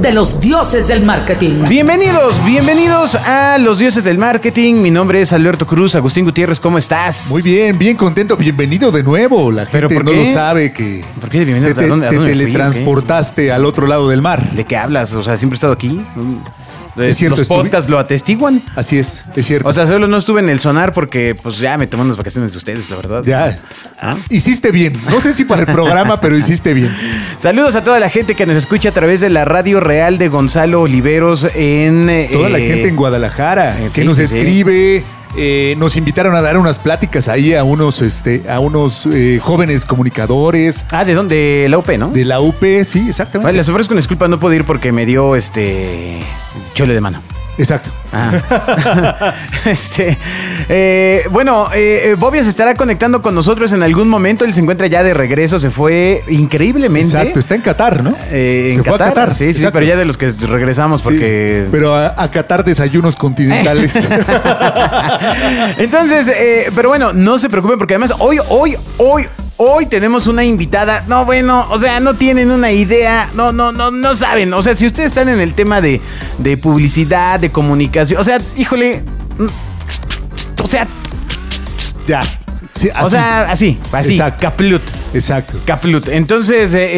de los dioses del marketing. Bienvenidos, bienvenidos a los dioses del marketing. Mi nombre es Alberto Cruz. Agustín Gutiérrez, ¿cómo estás? Muy bien, bien contento. Bienvenido de nuevo. La ¿Pero gente por no qué? lo sabe que ¿Por qué bienvenido? te, ¿A dónde- a te fui, teletransportaste al otro lado del mar. ¿De qué hablas? O sea, siempre he estado aquí. Es cierto, los podcasts lo atestiguan. Así es, es cierto. O sea, solo no estuve en el sonar porque pues ya me tomé unas vacaciones de ustedes, la verdad. ya. ¿Ah? Hiciste bien. No sé si para el programa, pero hiciste bien. Saludos a toda la gente que nos escucha a través de la Radio Real de Gonzalo Oliveros en... Toda la eh, gente en Guadalajara eh, que sí, nos sí, sí. Eh, nos invitaron a dar unas pláticas ahí a unos, este, a unos eh, jóvenes comunicadores Ah, ¿de dónde? De la UP, ¿no? de la UP, sí, exactamente. Vale, les ofrezco una disculpa, no puedo ir porque me dio este... chole de mano. Exacto. Ah. este, eh, bueno, eh, eh, Bobia se estará conectando con nosotros en algún momento. Él se encuentra ya de regreso. Se fue increíblemente. Exacto, está en Qatar, ¿no? Eh, en Se fue a Qatar. Sí, sí, pero ya de los que regresamos Sí, porque. pero a, a Qatar desayunos continentales. Entonces, eh, pero bueno, no se preocupen porque además hoy, hoy, hoy. Hoy tenemos una invitada, no bueno, o sea, no tienen una idea, no, no, no, no saben, o sea, si ustedes están en el tema de, de publicidad, de comunicación, o sea, híjole, mm, o sea, ya. Sí, O sea, así, así, Exacto. caplut. Exacto. Caplut. Entonces, eh,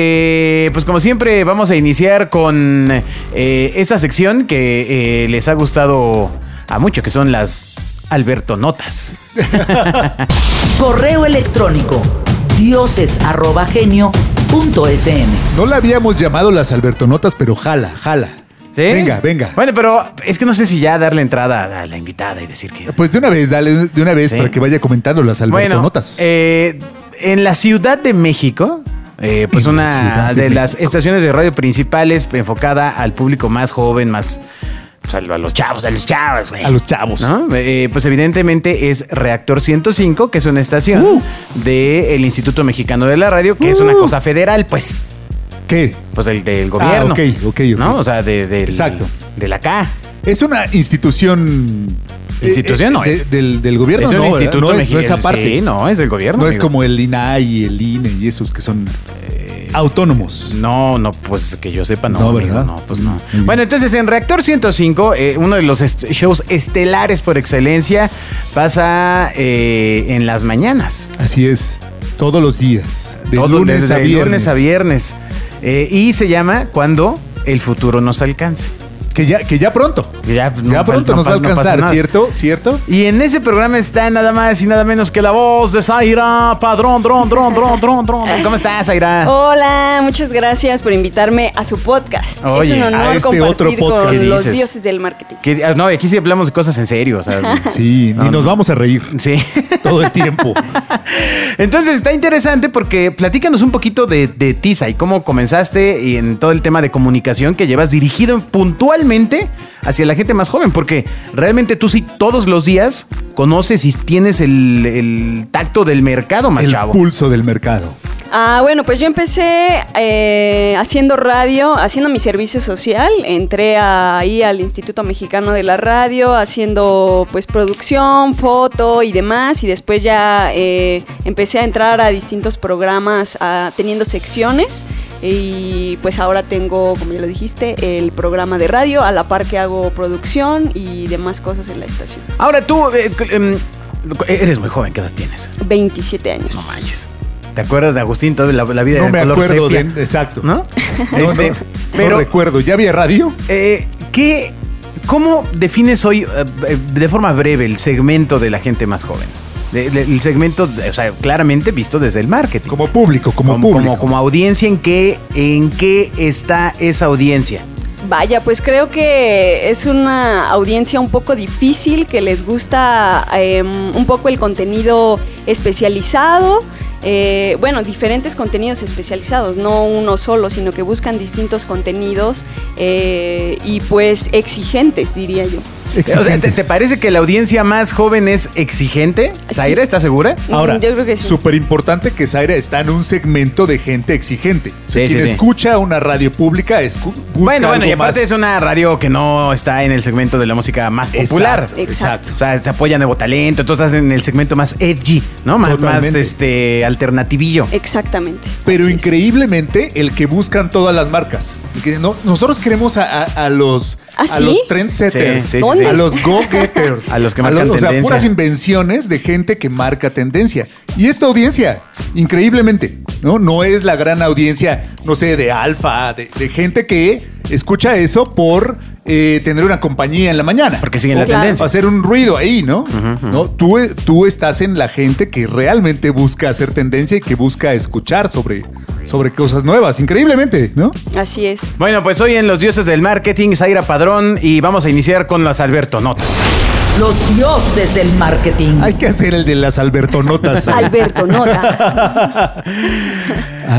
eh, pues como siempre, vamos a iniciar con eh, esa sección que eh, les ha gustado a mucho, que son las Alberto Notas. Correo electrónico dioses@genio.fm. No la habíamos llamado las Albertonotas, pero jala, jala. ¿Sí? Venga, venga. Bueno, pero es que no sé si ya darle entrada a la invitada y decir que. Pues de una vez, dale de una vez Sí. para que vaya comentando las Bueno, Albertonotas. eh, en la Ciudad de México, eh, pues una de, de las estaciones de radio principales enfocada al público más joven, más pues, a lo- a los chavos, a los chavos, güey. a los chavos. ¿No? Eh, pues evidentemente es Reactor 105, que es una estación Uh. del Instituto Mexicano de la Radio, que es una Uh. cosa federal, pues. ¿Qué? Pues del, del gobierno. ok, ok, ok. ¿No? O sea, de, Exacto. de la K. Es una institución. Institución no de- es. Del, del gobierno, es un no, instituto no, es, no es aparte. Sí, no, es del gobierno. No es como el INAI y el INE y esos que son autónomos. No, no, pues que yo sepa, no. No, amigo, ¿verdad? No, pues no. Bien. Bueno, entonces en Reactor 105, eh, uno de los est- shows estelares por excelencia, pasa eh, en las mañanas. Así es, todos los días. De Todo lunes desde a viernes. lunes a viernes. Eh, y se llama Cuando el futuro nos alcance. Que ya, que ya pronto. Ya, no ya pronto falta- nos va a no alcanzar. ¿cierto? ¿Cierto? Y en ese programa está nada más y nada menos que la voz de Zaira Padrón, dron, dron, dron, dron, dron. ¿Cómo estás, Zaira? Hola, muchas gracias por invitarme a su podcast. Oye, es un honor a este compartir otro podcast. ¿Qué con los dioses del marketing. Que- ah, no, aquí sí hablamos de cosas en serio. O sea, Sí, No, ni nos no. vamos a reír sí. todo el tiempo. Entonces está interesante porque platícanos un poquito de, de Tisa y cómo comenzaste y en todo el tema de comunicación que llevas dirigido puntualmente hacia la gente más joven, porque realmente tú sí todos los días conoces y tienes el, el tacto del mercado más el chavo. pulso del mercado. Ah, bueno, pues yo empecé eh, haciendo radio, haciendo mi servicio social. Entré ahí al Instituto Mexicano de la Radio, haciendo pues producción, foto y demás. Y después ya eh, empecé a entrar a distintos programas, a- teniendo secciones. Y pues ahora tengo, como ya lo dijiste, el programa de radio, a la par que hago producción y demás cosas en la estación. Ahora tú eh, em, eres muy joven, ¿qué edad tienes? 27 años. No manches. ¿Te acuerdas de Agustín toda la, la vida No de me color acuerdo sepia? de. Exacto. ¿No? No, Este, no, pero no recuerdo. ¿Ya había radio? Eh, ¿qué, ¿Cómo defines hoy, eh, de forma breve, el segmento de la gente más joven? El segmento, o sea, claramente visto desde el marketing. Como público, como, como, público. como, como audiencia, ¿en qué, ¿en qué está esa audiencia? Vaya, pues creo que es una audiencia un poco difícil, que les gusta em, un poco el contenido especializado. eh, bueno, diferentes contenidos especializados, no uno solo, sino que buscan distintos contenidos eh, y pues exigentes, diría yo. O sea, ¿te, parece que la audiencia más joven es exigente? Zaira, ¿estás segura? Ahora, Yo creo que sí. súper importante que Zaira está en un segmento de gente exigente. O sea, Sí, sí, quien sí. escucha una radio pública escu- busca Bueno, bueno, algo y aparte más. es una radio que no está en el segmento de la música más popular. Exacto, Exacto. O sea, se apoya Nuevo Talento, tú estás en el segmento más edgy, ¿no? Más, más Totalmente. este, alternativillo. Exactamente. Pero Así es. increíblemente el que buscan todas las marcas. El que no- nosotros queremos a, a- a los ¿Ah, a sí? los trendsetters, Sí, sí, sí, ¿Dónde? a los go-getters, A los que marcan O sea, tendencia. puras invenciones de gente que marca tendencia. Y esta audiencia, increíblemente, ¿no? No es la gran audiencia, no sé, de alfa, de, de gente que escucha eso por eh, tener una compañía en la mañana. Porque siguen la Claro. tendencia. hacer un ruido ahí, ¿no? ¿No? Tú, tú estás en la gente que realmente busca hacer tendencia y que busca escuchar sobre, sobre cosas nuevas, increíblemente, ¿no? Así es. Bueno, pues hoy en Los Dioses del Marketing, Zaira Padrón, y vamos a iniciar con las Alberto Notas. Los dioses del marketing. Hay que hacer el de las Albertonotas. Alberto, nota.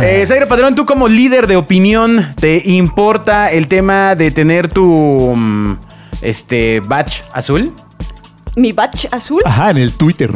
Eh, Zaira Padrón, tú como líder de opinión, ¿te importa el tema de tener tu mm, este badge azul? Mi batch azul. Ajá, en el Twitter.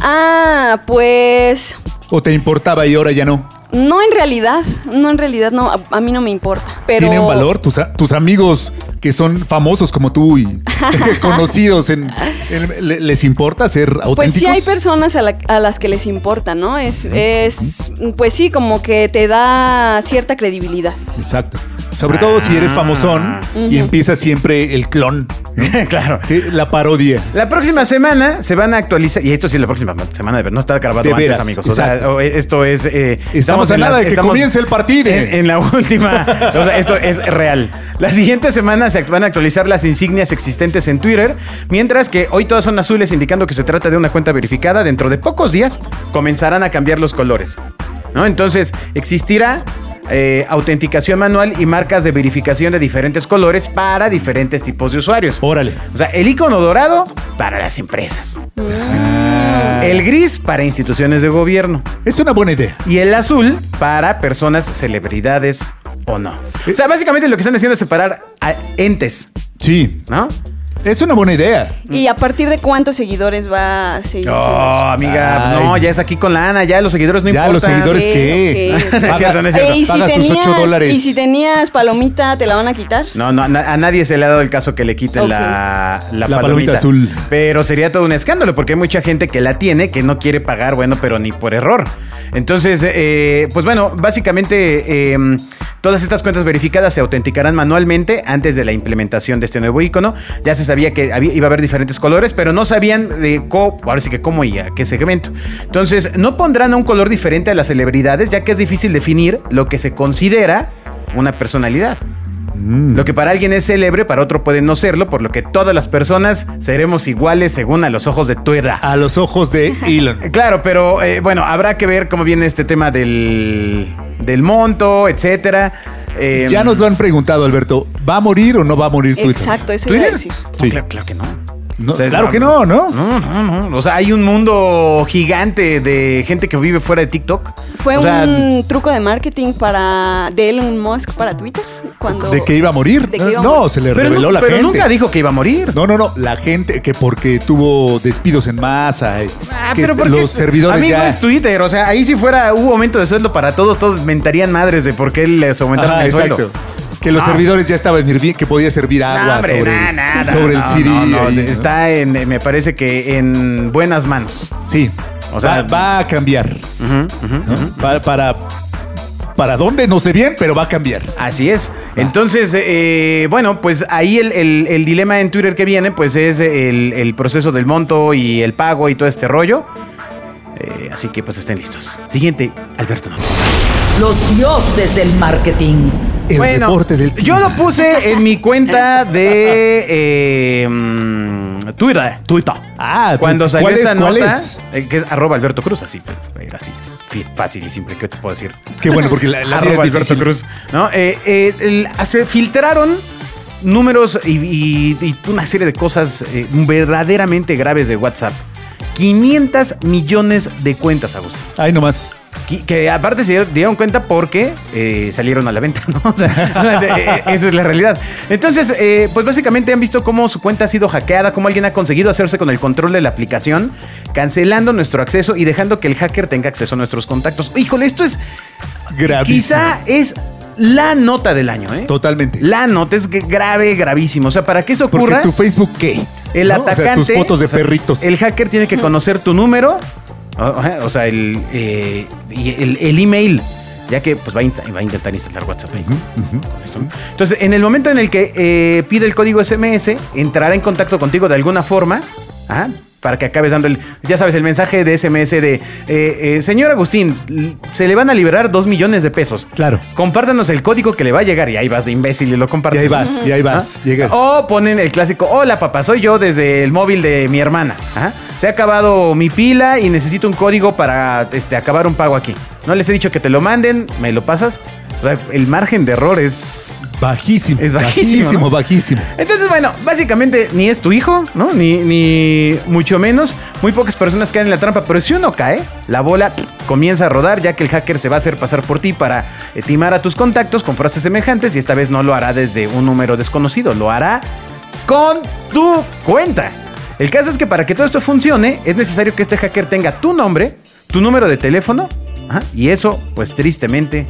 Ah, pues. ¿O te importaba y ahora ya no? No en realidad. No en realidad, no. A, a mí no me importa. Pero. ¿Tiene un valor? ¿Tus, a- tus amigos que son famosos como tú y conocidos, en, en- le- ¿les importa ser auténticos? Pues sí hay personas a, la- a las que les importa, ¿no? Es, es, pues sí, como que te da cierta credibilidad. Exacto. Sobre todo si eres famosón y empieza siempre el clon, claro. eh, la parodia. La próxima semana se van a actualizar, y esto sí, la próxima semana, de ver, no está grabado De antes, veras, amigos. O sea, o- esto es. eh, Estamos a en nada de que estamos comience el partido. En, en la última. o sea, esto es real. La siguiente semana se van a actualizar las insignias existentes en Twitter, mientras que hoy todas son azules, indicando que se trata de una cuenta verificada. Dentro de pocos días comenzarán a cambiar los colores. ¿no? Entonces, existirá eh, autenticación manual y marcas de verificación de diferentes colores para diferentes tipos de usuarios. Órale. O sea, el icono dorado para las empresas. El gris para instituciones de gobierno. Es una buena idea. Y el azul para personas, celebridades o no. O sea, básicamente lo que están haciendo es separar a entes, Sí, ¿no? Es una buena idea. ¿Y a partir de cuántos seguidores va a seguir Oh, siendo eso? amiga, Ay. no, ya es aquí con la Ana, ya los seguidores no Ya, importan. los seguidores Ok, qué. ok. No es cierto, no es cierto. Eh, ¿y, si Pagas tus tenías, ocho dólares. y si tenías palomita, ¿te la van a quitar? No, no, a na- a nadie se le ha dado el caso que le quiten Ok. la, la, La palomita. palomita azul. Pero sería todo un escándalo porque hay mucha gente que la tiene que no quiere pagar, bueno, pero ni por error. Entonces, eh, pues bueno, básicamente eh, todas estas cuentas verificadas se autenticarán manualmente antes de la implementación de este nuevo icono. Ya se sabía que iba a haber diferentes colores, pero no sabían de cómo, ahora que cómo y a qué segmento. Entonces, no pondrán un color diferente a las celebridades, ya que es difícil definir lo que se considera una personalidad. Lo que para alguien es célebre, para otro puede no serlo, por lo que todas las personas seremos iguales según a los ojos de Twitter. A los ojos de Elon. Claro, pero eh, bueno, habrá que ver cómo viene este tema del, del monto, etcétera. Eh, Ya nos lo han preguntado, Alberto. ¿Va a morir o no va a morir Twitter? Exacto, eso iba a decir. No, claro, claro que no. No, O sea, claro que no, ¿no? No, no, no. O sea, hay un mundo gigante de gente que vive fuera de TikTok. Fue O sea, un truco de marketing para de Elon Musk para Twitter. Cuando ¿De que iba a morir? ¿De que iba a no, morir? se le Pero, reveló la pero gente. nunca dijo que iba a morir. No, no, no. La gente que porque tuvo despidos en masa. eh, Ah, que pero porque los es- servidores Amigo, ya. es Twitter. O sea, ahí si fuera hubo aumento de sueldo para todos, todos mentarían madres de por qué les aumentaron Ajá, el exacto. sueldo. Que los No. servidores ya estaban hirviendo, que podía servir agua No, hombre, sobre, na, sobre no, el CD. no, no, ahí, ¿no? Está en, eh, me parece que en buenas manos. Sí. O sea, va, va a cambiar. ¿no? Para, para, para dónde, no sé bien, pero va a cambiar. Así es. Entonces, eh, bueno, pues ahí el, el- el dilema en Twitter que viene, pues es el, el proceso del monto y el pago y todo este rollo. Eh, así que pues estén listos. Siguiente, Alberto. Los dioses del marketing. El bueno, reporte del yo lo puse en mi cuenta de eh, Twitter. Twitter. Ah, cuando salió esa ¿Cuál nota, es? eh, que es arroba Alberto Cruz, así, era así, es fácil y simple, ¿qué te puedo decir? Qué bueno, porque la, la Arroba es Alberto. Cruz. ¿no? Eh, eh, el- se filtraron números y, y- y una serie de cosas eh, verdaderamente graves de WhatsApp. 500 millones de cuentas, Augusto. Ahí nomás. Que, que aparte se dieron cuenta porque eh, salieron a la venta, ¿no? O sea, eh, esa es la realidad. Entonces, eh, pues básicamente han visto cómo su cuenta ha sido hackeada, cómo alguien ha conseguido hacerse con el control de la aplicación, cancelando nuestro acceso y dejando que el hacker tenga acceso a nuestros contactos. Híjole, esto es Gravísimo. quizá es la nota del año, ¿eh? Totalmente. La nota es grave, gravísimo. O sea, para que eso Porque ocurra, tu Facebook, ¿qué? el ¿No? O sea, atacante. tus fotos de o sea, perritos. El hacker tiene que conocer tu número, o, sea, el, eh, el, el email. Ya que pues va a, int- va a intentar instalar WhatsApp ahí con ¿no? Entonces, en el momento en el que eh, pide el código SMS, entrará en contacto contigo de alguna forma. ajá, para que acabes dando el, ya sabes, el mensaje de SMS de, eh, eh, señor Agustín, se le van a liberar dos millones de pesos. Claro. Compártanos el código que le va a llegar y ahí vas de imbécil y lo Y compartes. ahí vas, y ahí vas. ¿Ah? Llega. O ponen el clásico, hola papá, soy yo desde el móvil de mi hermana. Ajá. Se ha acabado mi pila y necesito un código para este, acabar un pago aquí. No les he dicho que te lo manden, me lo pasas. El margen de error es... Bajísimo. Es bajísimo, Bajísimo, ¿no? bajísimo. Entonces, bueno, básicamente ni es tu hijo, ¿no? Ni, ni mucho menos. Muy pocas personas caen en la trampa, pero si uno cae, la bola comienza a rodar ya que el hacker se va a hacer pasar por ti para timar a tus contactos con frases semejantes y esta vez no lo hará desde un número desconocido, lo hará con tu cuenta. El caso es que para que todo esto funcione es necesario que este hacker tenga tu nombre, tu número de teléfono ajá, y eso pues tristemente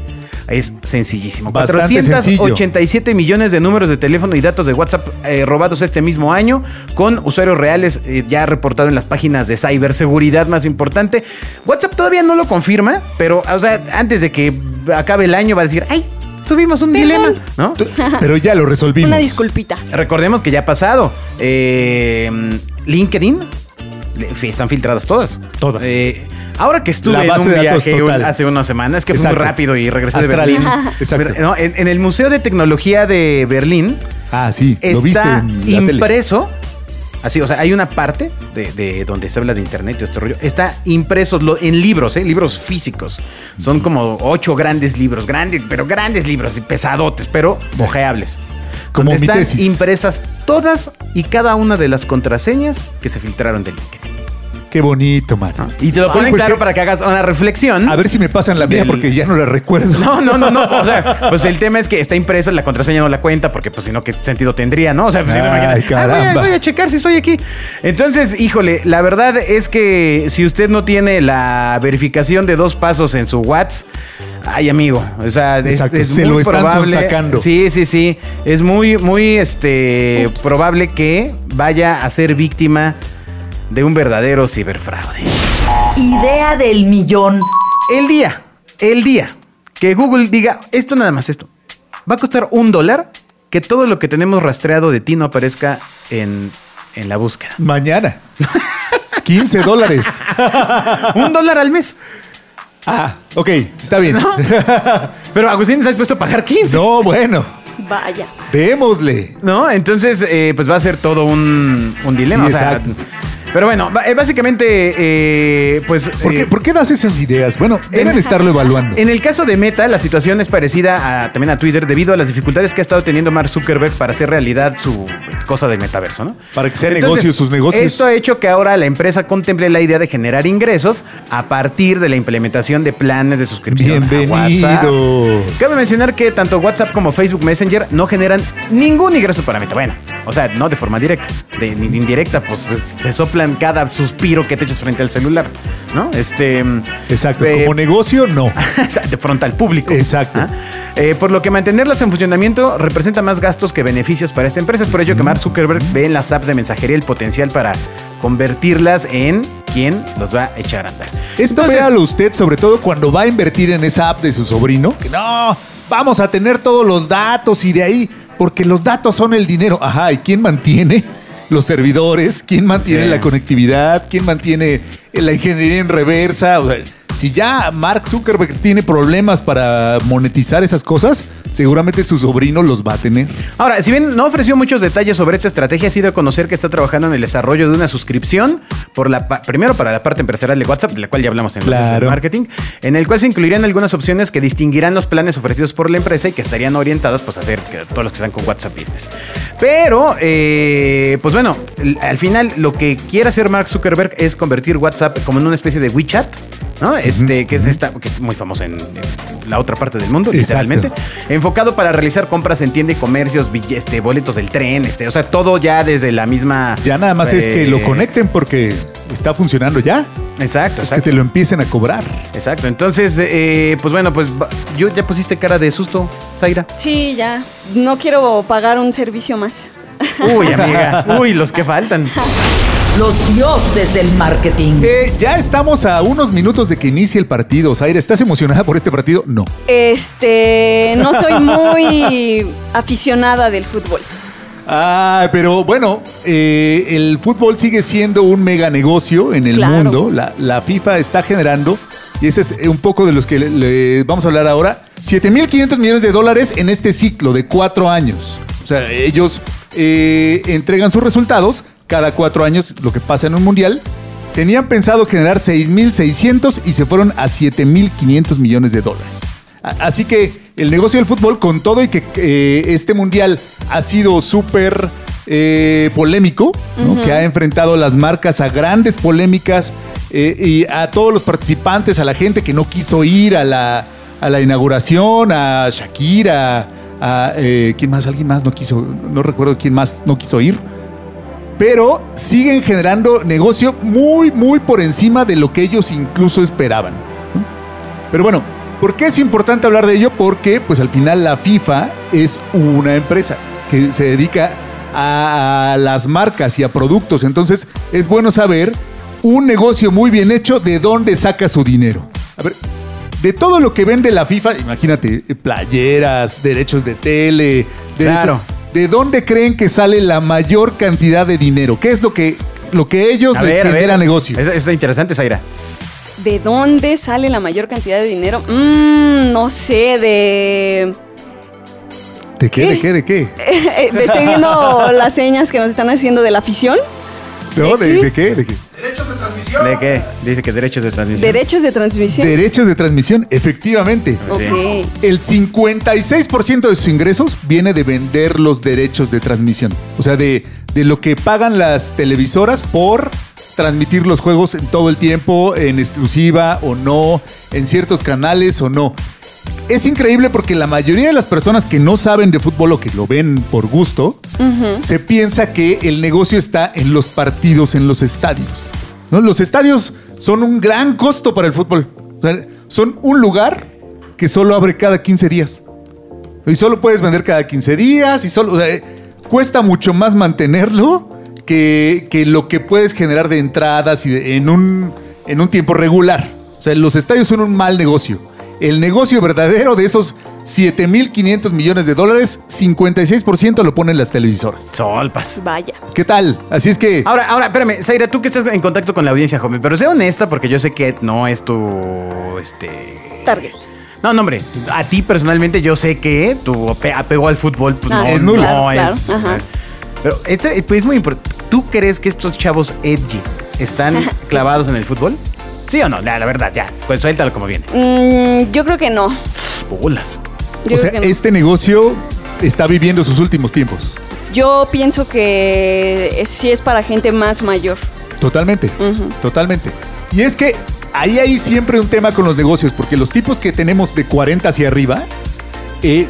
es sencillísimo. Bastante sencillo. 487 millones de números de teléfono y datos de WhatsApp eh, robados este mismo año con usuarios reales eh, ya reportado en las páginas de ciberseguridad más importante. WhatsApp todavía no lo confirma, pero o sea, antes de que acabe el año va a decir, ay, tuvimos un dilema, ¿no? Pero ya lo resolvimos. Una disculpita. Recordemos que ya ha pasado. Eh, LinkedIn. Están filtradas todas. Todas. Eh, ahora que estuve en un viaje un- hace unas semanas, que fue muy rápido y regresé de. Berlín. Exacto. No, en, en el Museo de Tecnología de Berlín Ah, sí. Lo viste está en la tele. impreso. Así, o sea, hay una parte de, de donde se habla de internet y todo este rollo. Está impreso lo- en libros, ¿eh? libros físicos. Son como ocho grandes libros, grandes, pero grandes libros y pesadotes, pero ojeables. Como mi están tesis. impresas todas y cada una de las contraseñas que se filtraron de LinkedIn. Qué bonito, mano. Y te lo ponen pues claro que- para que hagas una reflexión. A ver si me pasan la mía Del- porque ya no la recuerdo. No, no, no, no. O sea, pues el tema es que está impreso, la contraseña no la cuenta, porque pues si no, ¿qué sentido tendría, no? O sea, pues, si no, Ay, imagínate, "Ah, voy, a, caramba. voy a checar si estoy aquí. Entonces, híjole, la verdad es que si usted no tiene la verificación de dos pasos en su WhatsApp, ay, amigo, o sea, es, Exacto, es se muy lo están probable. sonsacando. Sí, sí, sí. Es muy, muy, este, probable que vaya a ser víctima de un verdadero ciberfraude. Idea del millón. El día, el día que Google diga esto nada más esto, va a costar un dólar que todo lo que tenemos rastreado de ti no aparezca en, en la búsqueda. Mañana. 15 dólares. un dólar al mes. Ah, ok, está bien. Pero Agustín está dispuesto a pagar 15. No, bueno, Vaya. démosle. ¿No? Entonces, eh, pues va a ser todo un, un dilema. Sí, o sea, exacto. Pero bueno, eh, básicamente, eh, pues. ¿Por qué, eh, por qué das esas ideas? Bueno, deben en- estarlo evaluando. En el caso de Meta, la situación es parecida a, también a Twitter debido a las dificultades que ha estado teniendo Mark Zuckerberg para hacer realidad su cosa del metaverso, ¿no? Para que sea negocio sus negocios. Esto ha hecho que ahora la empresa contemple la idea de generar ingresos a partir de la implementación de planes de suscripción. a WhatsApp. Bienvenidos. Cabe mencionar que tanto WhatsApp como Facebook Messenger no generan ningún ingreso para Meta. Bueno, o sea, no de forma directa. De ni- indirecta, pues se- se cada suspiro que te echas frente al celular, ¿no? Este. Exacto, eh, como negocio, no. de frontal público. Exacto. ¿Ah? Eh, por lo que mantenerlas en funcionamiento representa más gastos que beneficios para esta empresa. Es por ello que Mark Zuckerberg ve en las apps de mensajería el potencial para convertirlas en quien los va a echar a andar. Esto Entonces, véalo usted, sobre todo cuando va a invertir en esa app de su sobrino. Que no, vamos a tener todos los datos y de ahí, porque los datos son el dinero. Ajá, ¿y quién mantiene? Los servidores, ¿quién mantiene Sí. la conectividad? ¿Quién mantiene la ingeniería en reversa? O sea, si ya Mark Zuckerberg tiene problemas para monetizar esas cosas, seguramente su sobrino los va a tener. Ahora, si bien no ofreció muchos detalles sobre esta estrategia, ha sido a conocer que está trabajando en el desarrollo de una suscripción, por la primero para la parte empresarial de WhatsApp, de la cual ya hablamos en el marketing, en el cual se incluirían algunas opciones que distinguirán los planes ofrecidos por la empresa y que estarían orientadas pues, a hacer que todos los que están con WhatsApp Business. Pero, eh, pues bueno, al final lo que quiere hacer Mark Zuckerberg es convertir WhatsApp como en una especie de WeChat ¿no? Este, que es esta, que es muy famosa en, en la otra parte del mundo, Exacto. literalmente. Enfocado para realizar compras en tienda y comercios, este, boletos del tren, este, o sea, todo ya desde la misma. Ya nada más es que eh, lo conecten porque está funcionando ya. Exacto, Es que exacto. te lo empiecen a cobrar. Exacto. Entonces, eh, pues bueno, pues yo ya pusiste cara de susto, Zaira. Sí, ya. No quiero pagar un servicio más. Uy, amiga. Uy, los que faltan. Los dioses del marketing. Eh, ya estamos a unos minutos de que inicie el partido. Zaira, ¿estás emocionada por este partido? No. Este, no soy muy aficionada del fútbol. Ah, pero bueno, eh, el fútbol sigue siendo un mega negocio en el Claro. mundo. La, la FIFA está generando, y ese es un poco de los que le, le vamos a hablar ahora, 7.500 millones de dólares en este ciclo de cuatro años. O sea, ellos eh, entregan sus resultados cada cuatro años, lo que pasa en un mundial. Tenían pensado generar 6.600 y se fueron a 7.500 millones de dólares. Así que el negocio del fútbol, con todo y que eh, este mundial ha sido súper eh, polémico, ¿no? que ha enfrentado las marcas a grandes polémicas eh, y a todos los participantes, a la gente que no quiso ir a la, a la inauguración, a Shakira, a eh, quién más, alguien más no quiso, no recuerdo quién más no quiso ir pero siguen generando negocio muy, muy por encima de lo que ellos incluso esperaban. Pero bueno, ¿por qué es importante hablar de ello? Porque pues al final la FIFA es una empresa que se dedica a, a las marcas y a productos. Entonces es bueno saber un negocio muy bien hecho de dónde saca su dinero. A ver, de todo lo que vende la FIFA, imagínate, eh, playeras, derechos de tele, derechos- Claro. ¿De dónde creen que sale la mayor cantidad de dinero? ¿Qué es lo que, lo que ellos A les ver, genera ver. negocio? Es, es interesante, Zaira. ¿De dónde sale la mayor cantidad de dinero? Mm, no sé, de... ¿De qué? ¿De qué? ¿De qué? Eh, Estoy viendo las señas que nos están haciendo de la afición. ¿No? ¿De, de qué? ¿De qué? ¿De qué? Dice que derechos de transmisión. Derechos de transmisión. Derechos de transmisión, efectivamente. ok. El 56% de sus ingresos viene de vender los derechos de transmisión. O sea, de, de lo que pagan las televisoras por transmitir los juegos en todo el tiempo, en exclusiva o no, en ciertos canales o no. Es increíble porque la mayoría de las personas que no saben de fútbol o que lo ven por gusto, se piensa que el negocio está en los partidos en los estadios. ¿no? Los estadios son un gran costo para el fútbol. O sea, son un lugar que solo abre cada 15 días. Y solo puedes vender cada 15 días y solo... o sea, cuesta mucho más mantenerlo que, que lo que puedes generar de entradas y de- en, un, en un tiempo regular. O sea, los estadios son un mal negocio. El negocio verdadero de esos 7.500 millones de dólares, 56% lo ponen las televisoras. Solpas. Vaya. ¿Qué tal? Así es que... Ahora, ahora, espérame, Zaira, tú que estás en contacto con la audiencia joven, pero sé honesta porque yo sé que no es tu, este... Target. No, no, hombre, a ti personalmente yo sé que tu ape- apego al fútbol pues, Ah, no, es nulo. no claro, es... ajá. Pero este pues, es muy importante. ¿Tú crees que estos chavos edgy están clavados en el fútbol? ¿Sí o no? La, la verdad, ya, pues suéltalo como viene. Mm, yo creo que no. Bolas. Yo, o sea, no. este negocio está viviendo sus últimos tiempos. Yo pienso que es- sí es para gente más mayor. Totalmente, totalmente. Y es que ahí hay siempre un tema con los negocios, porque los tipos que tenemos de 40 hacia arriba, eh,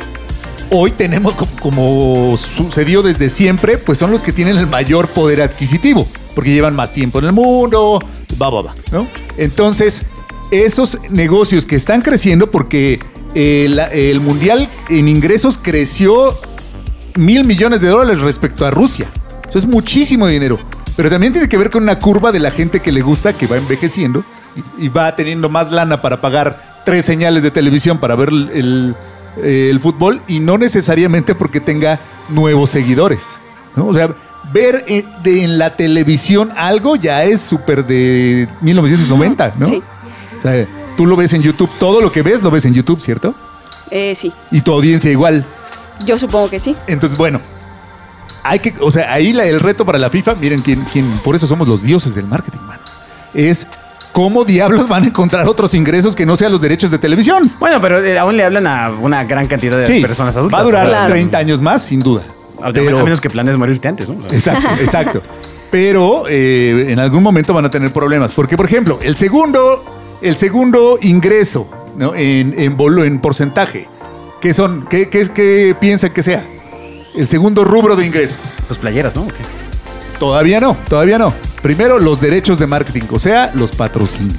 hoy tenemos, co- como sucedió desde siempre, pues son los que tienen el mayor poder adquisitivo, porque llevan más tiempo en el mundo, va, va, va, ¿no? Entonces, esos negocios que están creciendo, porque eh, el mundial en ingresos creció mil millones de dólares respecto a Rusia. Eso es muchísimo dinero. Pero también tiene que ver con una curva de la gente que le gusta, que va envejeciendo y, va teniendo más lana para pagar tres señales de televisión para ver el- eh, el fútbol y no necesariamente porque tenga nuevos seguidores. ¿no? O sea, ver en, de- en la televisión algo ya es súper de 1990, ¿no? Sí. O sea, tú lo ves en YouTube, todo lo que ves lo ves en YouTube, ¿cierto? Eh, sí, Y tu audiencia igual. yo supongo que sí. Entonces, bueno, hay que, o sea, ahí la- el reto para la FIFA, miren quién, quién, por eso somos los dioses del marketing, man. Es cómo diablos van a encontrar otros ingresos que no sean los derechos de televisión. Bueno, pero eh, aún le hablan a una gran cantidad de Sí, personas adultas. va a durar o sea, 30 años más, sin duda. A, Pero- a menos que planees morirte antes, ¿no? Exacto, exacto. Pero eh, en algún momento van a tener problemas. Porque, por ejemplo, el segundo el segundo ingreso ¿no? en, en, en porcentaje. ¿Qué son? ¿Qué, qué, qué piensan que sea? El segundo rubro de ingreso. Pues playeras, ¿no? Todavía no, todavía no. Primero los derechos de marketing, o sea, los patrocinios.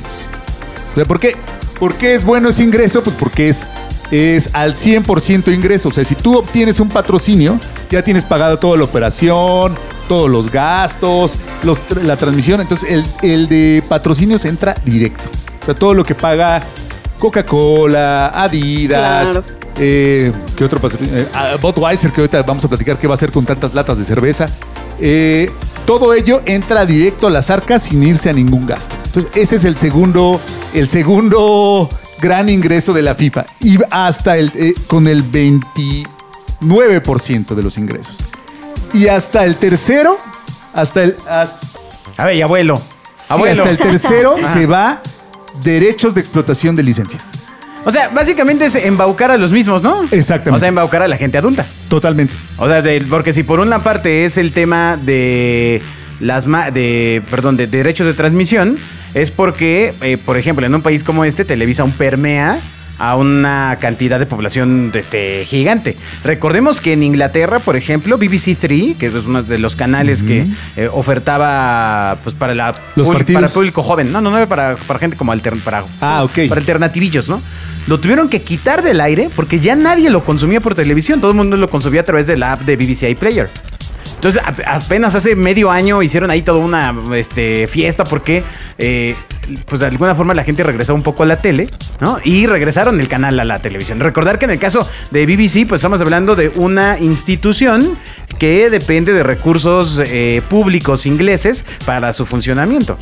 O sea, ¿por qué? ¿Por qué es bueno ese ingreso? Pues porque es, es al 100% ingreso. O sea, si tú obtienes un patrocinio, ya tienes pagado toda la operación, todos los gastos, los la transmisión. Entonces, el, el de patrocinios entra directo. O sea, todo lo que paga Coca-Cola, Adidas, Claro. eh, ¿Qué otro patrocinio? Eh, ah, Budweiser, que ahorita vamos a platicar qué va a hacer con tantas latas de cerveza. Eh, todo ello entra directo a las arcas sin irse a ningún gasto. Entonces, ese es el segundo, el segundo gran ingreso de la FIFA. Y hasta el, eh, con el 29% de los ingresos. Y hasta el tercero, hasta el, hasta, A ver, y abuelo. y Abuelo. hasta el tercero se va derechos de explotación de licencias. O sea, básicamente es embaucar a los mismos, ¿no? Exactamente. O sea, embaucar a la gente adulta. Totalmente. O sea, de- porque si por una parte es el tema de las ma- de perdón, de derechos de transmisión, es porque, eh, por ejemplo, en un país como este, Televisa aún permea a una cantidad de población este, gigante. Recordemos que en Inglaterra, por ejemplo, BBC Three, que es uno de los canales que eh, ofertaba pues para la Los para el público joven, no, no, no para, para gente como altern, para, Ah, ok. para alternativillos, ¿no? Lo tuvieron que quitar del aire porque ya nadie lo consumía por televisión, todo el mundo lo consumía a través de la app de BBC iPlayer. Entonces, apenas hace medio año hicieron ahí toda una este, fiesta porque, eh, pues de alguna forma la gente regresaba un poco a la tele, ¿no? Y regresaron el canal a la televisión. Recordar que en el caso de BBC, pues estamos hablando de una institución que depende de recursos eh, públicos ingleses para su funcionamiento.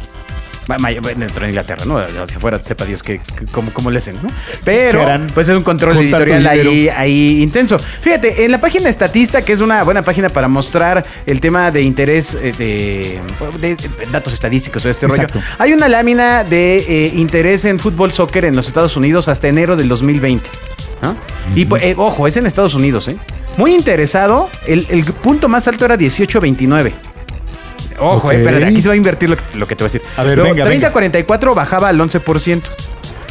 Dentro de Inglaterra, ¿no? Hacia afuera, sepa Dios que, que- cómo, cómo le hacen, ¿no? Pero, ¿Qué harán pues es un control editorial ahí, ahí intenso. Fíjate, en la página Estatista, que es una buena página para mostrar el tema de interés eh, de, de datos estadísticos o este Exacto. rollo, hay una lámina de eh, interés en fútbol soccer en los Estados Unidos hasta enero del 2020. ¿no? Y pues, eh, ojo, es en Estados Unidos, ¿eh? Muy interesado, el, el punto más alto era 18-29. Ojo, eh, Ok. pero aquí se va a invertir lo, que- lo que te voy a decir. A ver, Luego, venga, venga. 30-44 bajaba al 11%.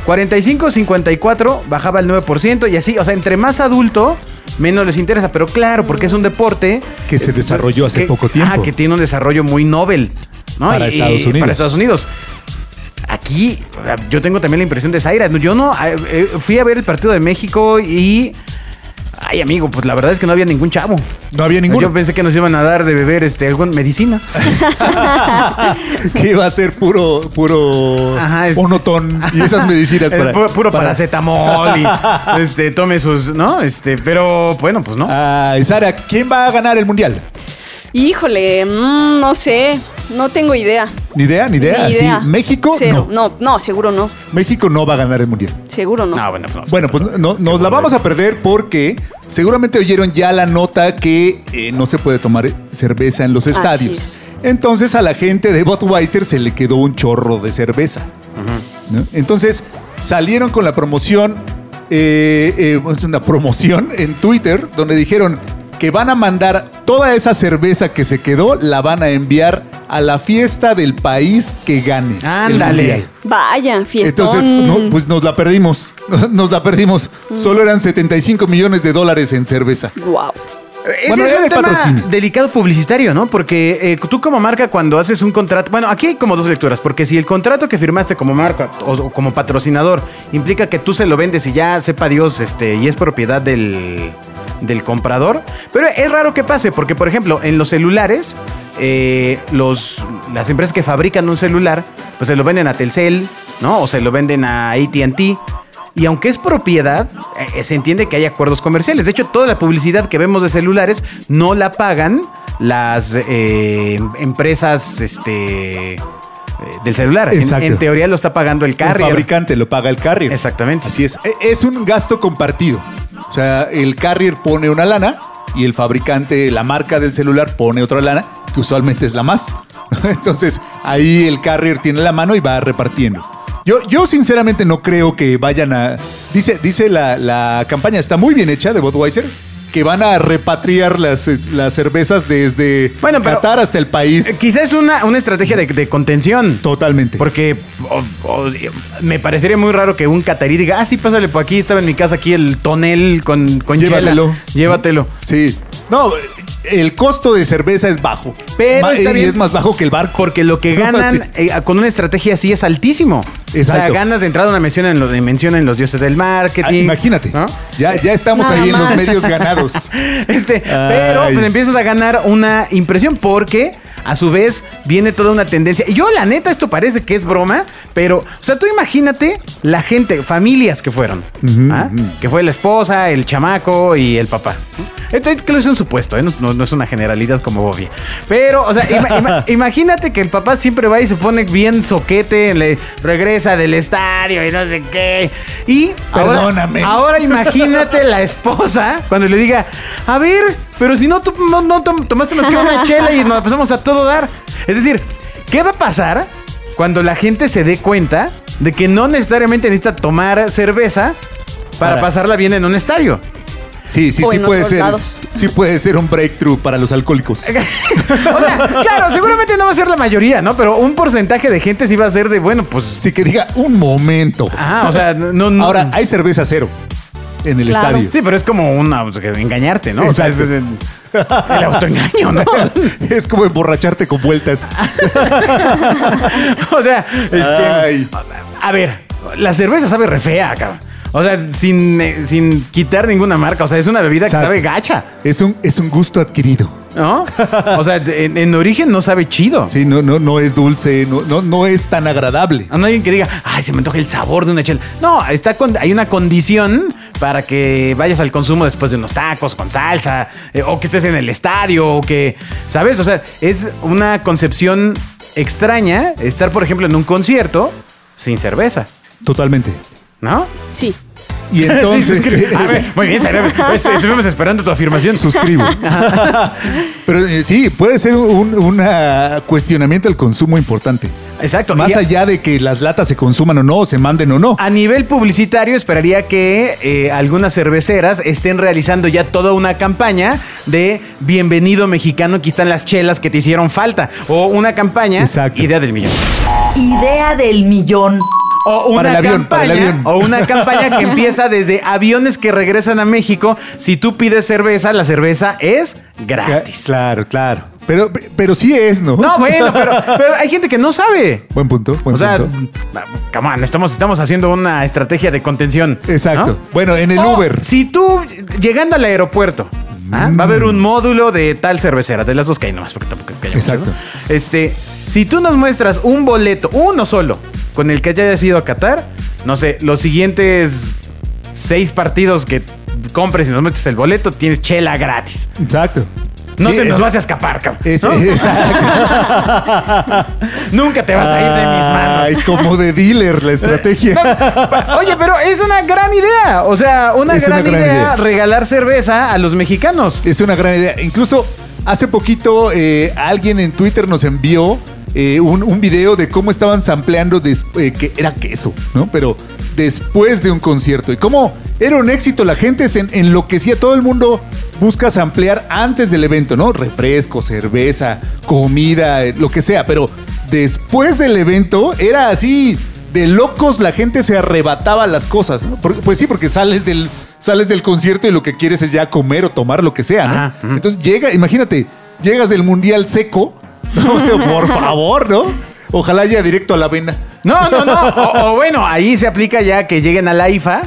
45-54 bajaba al 9% y así, o sea, entre más adulto, menos les interesa. Pero claro, porque es un deporte Que se desarrolló hace que- poco tiempo. Ah, que tiene un desarrollo muy novel. ¿no? Para Estados Unidos. Para Estados Unidos. Aquí, yo tengo también la impresión de Zaira. Yo no eh, eh, fui a ver el partido de México y. Ay, amigo, pues la verdad es que no había ningún chavo. No había ninguno. Yo pensé que nos iban a dar de beber este, algo medicina. que iba a ser puro, puro Ajá, es- onotón y esas medicinas para, puro puro para- paracetamol y este, tome sus, ¿no? Este, pero bueno, pues no. Ay, Sara, ¿quién va a ganar el mundial? Híjole, mm, no sé, no tengo idea. Ni idea, ni idea. Ni Sí. México Cero. no. no. No, seguro no. México no va a ganar el mundial. Seguro no. No, bueno, pues no. Bueno, pues no- nos la vamos a perder porque seguramente oyeron ya la nota que eh, no se puede tomar cerveza en los Así estadios. es. Entonces a la gente de Budweiser se le quedó un chorro de cerveza. ¿no? Entonces salieron con la promoción, eh, eh, es una promoción en Twitter donde dijeron que van a mandar toda esa cerveza que se quedó, la van a enviar a la fiesta del país que gane. Ándale. Vaya, fiestón. Entonces, no, pues nos la perdimos. Nos la perdimos. Solo eran 75 millones de dólares en cerveza. Wow. Ese Bueno, es un tema patrocinio. delicado publicitario, ¿no? Porque eh, tú como marca cuando haces un contrato, bueno, aquí hay como dos lecturas, porque si el contrato que firmaste como marca o, o como patrocinador implica que tú se lo vendes y ya sepa Dios, este, y es propiedad del, del comprador, pero es raro que pase, porque por ejemplo, en los celulares, eh, los, las empresas que fabrican un celular, pues se lo venden a Telcel, ¿no? O se lo venden a ATT. Y aunque es propiedad, eh, se entiende que hay acuerdos comerciales. De hecho, toda la publicidad que vemos de celulares no la pagan las eh, empresas este, del celular. En, teoría lo está pagando el El carrier. fabricante lo paga el carrier. Exactamente. Así es. E- Es un gasto compartido. O sea, el carrier pone una lana y el fabricante, la marca del celular, pone otra lana, que usualmente es la más. Entonces, ahí el carrier tiene la mano y va repartiendo. Yo, yo sinceramente no creo que vayan a... Dice, dice la, la campaña, está muy bien hecha de Budweiser, que van a repatriar las, las cervezas desde Bueno, Qatar hasta el país. Eh, Quizás es una, una estrategia de, de contención. Totalmente. Porque me parecería muy raro que un catarí diga, ah, sí, pásale por aquí, estaba en mi casa aquí el tonel con, con chela. Llévatelo. Llévatelo. Sí. No, el costo de cerveza es bajo. Pero Ma- está y bien. es más bajo que el barco. Porque lo que ganan Sí. eh, con una estrategia así es altísimo. O sea, Exacto. ganas de entrada una mención en, lo de mención en los dioses del Ah, marketing. imagínate. ¿no? Ya, ya estamos Nada ahí en los más. medios ganados. Este, pero Ay. pues empiezas a ganar una impresión porque a su vez viene toda una tendencia. Y yo, la neta, esto parece que es broma, pero, o sea, tú imagínate la gente, familias que fueron, ¿ah? que fue la esposa, el chamaco y el papá. Esto es- que es un supuesto, ¿eh? no, no- no es una generalidad como Bobby. Pero, o sea, ima- ima- imagínate que el papá siempre va y se pone bien soquete, le regresa del estadio y no sé qué. Y ahora- Perdóname. ahora imagínate la esposa cuando le diga, a ver, pero si no, tú no, no tom- tomaste más que una chela y nos pasamos a todo dar. Es decir, ¿qué va a pasar cuando la gente se dé cuenta de que no necesariamente necesita tomar cerveza para, Para- pasarla bien en un estadio? Sí, sí, O sí puede ser. lados. Sí puede ser un breakthrough para los alcohólicos. o sea, claro, seguramente no va a ser la mayoría, ¿no? Pero un porcentaje de gente sí va a ser de, bueno, pues... Así que diga, un momento. Ah, o sea, no... no Ahora, hay cerveza cero en el Claro. estadio. Sí, pero es como una, o sea, que engañarte, ¿no? O sea, es, el autoengaño, ¿no? es como emborracharte con vueltas. o sea, este, Ay. a ver, la cerveza sabe re fea, cabrón. O sea, sin, eh, sin quitar ninguna marca. O sea, es una bebida que sabe gacha, Es un, es un gusto adquirido. ¿no? O sea, en, en origen no sabe chido. Sí, no, no, no es dulce, no, no, no es tan agradable. No hay alguien que diga, ay, se me antoja el sabor de una chela. No, está con- hay una condición para que vayas al consumo después de unos tacos con salsa, eh, o que estés en el estadio, o que, ¿sabes? O sea, es una concepción extraña estar, por ejemplo, en un concierto sin cerveza, Totalmente. ¿no? Sí. Y entonces. Sí, A ver, muy bien, estuvimos esperando tu afirmación. suscribo. Pero eh, sí, puede ser un una cuestionamiento del consumo importante. Exacto. Más Y allá de que las latas se consuman o no, se manden o no. A nivel publicitario, esperaría que eh, algunas cerveceras estén realizando ya toda una campaña de bienvenido mexicano, aquí están las chelas que te hicieron falta. O una campaña, Exacto. idea del millón. Idea del millón. O una Para el avión, campaña, para el avión. o una campaña que empieza desde aviones que regresan a México. Si tú pides cerveza, la cerveza es gratis. Claro, claro. Pero, pero sí es, ¿no? No, bueno, pero, pero hay gente que no sabe. Buen punto, buen O sea, punto. come on, estamos, estamos haciendo una estrategia de contención. Exacto. ¿no? Bueno, en el O, Uber. Si tú, llegando al aeropuerto, ¿ah? va a haber un módulo de tal cervecera, de las dos que hay nomás, porque tampoco es que muchas, Exacto. ¿no? Este, si tú nos muestras un boleto, uno solo, con el que hayas ido a Qatar, no sé, los siguientes seis partidos que compres y nos muestres el boleto, tienes chela gratis. Exacto. No Sí, te nos vas a escapar, cabrón. es- ¿no? exacto. Nunca te vas a ir de mis manos. Ay, como de dealer la estrategia. No, Oye, pero es una gran idea. O sea, una, gran, una gran idea, idea. regalar cerveza a los mexicanos. Es una gran idea. Incluso hace poquito eh, alguien en Twitter nos envió eh, un, un video de cómo estaban sampleando eh, que era queso, ¿no? Pero después de un concierto. Y cómo era un éxito. La gente se en- enloquecía. Todo el mundo busca samplear antes del evento, ¿no? Refresco, cerveza, comida, eh, lo que sea. Pero después del evento era así. De locos la gente se arrebataba las cosas, pues sí, porque sales del, sales del concierto y lo que quieres es ya comer o tomar lo que sea, ¿no? Entonces llega, imagínate, llegas del mundial seco. por favor, ¿no? Ojalá haya directo a la vena. No, no, no. O, o bueno, ahí se aplica ya que lleguen a la IFA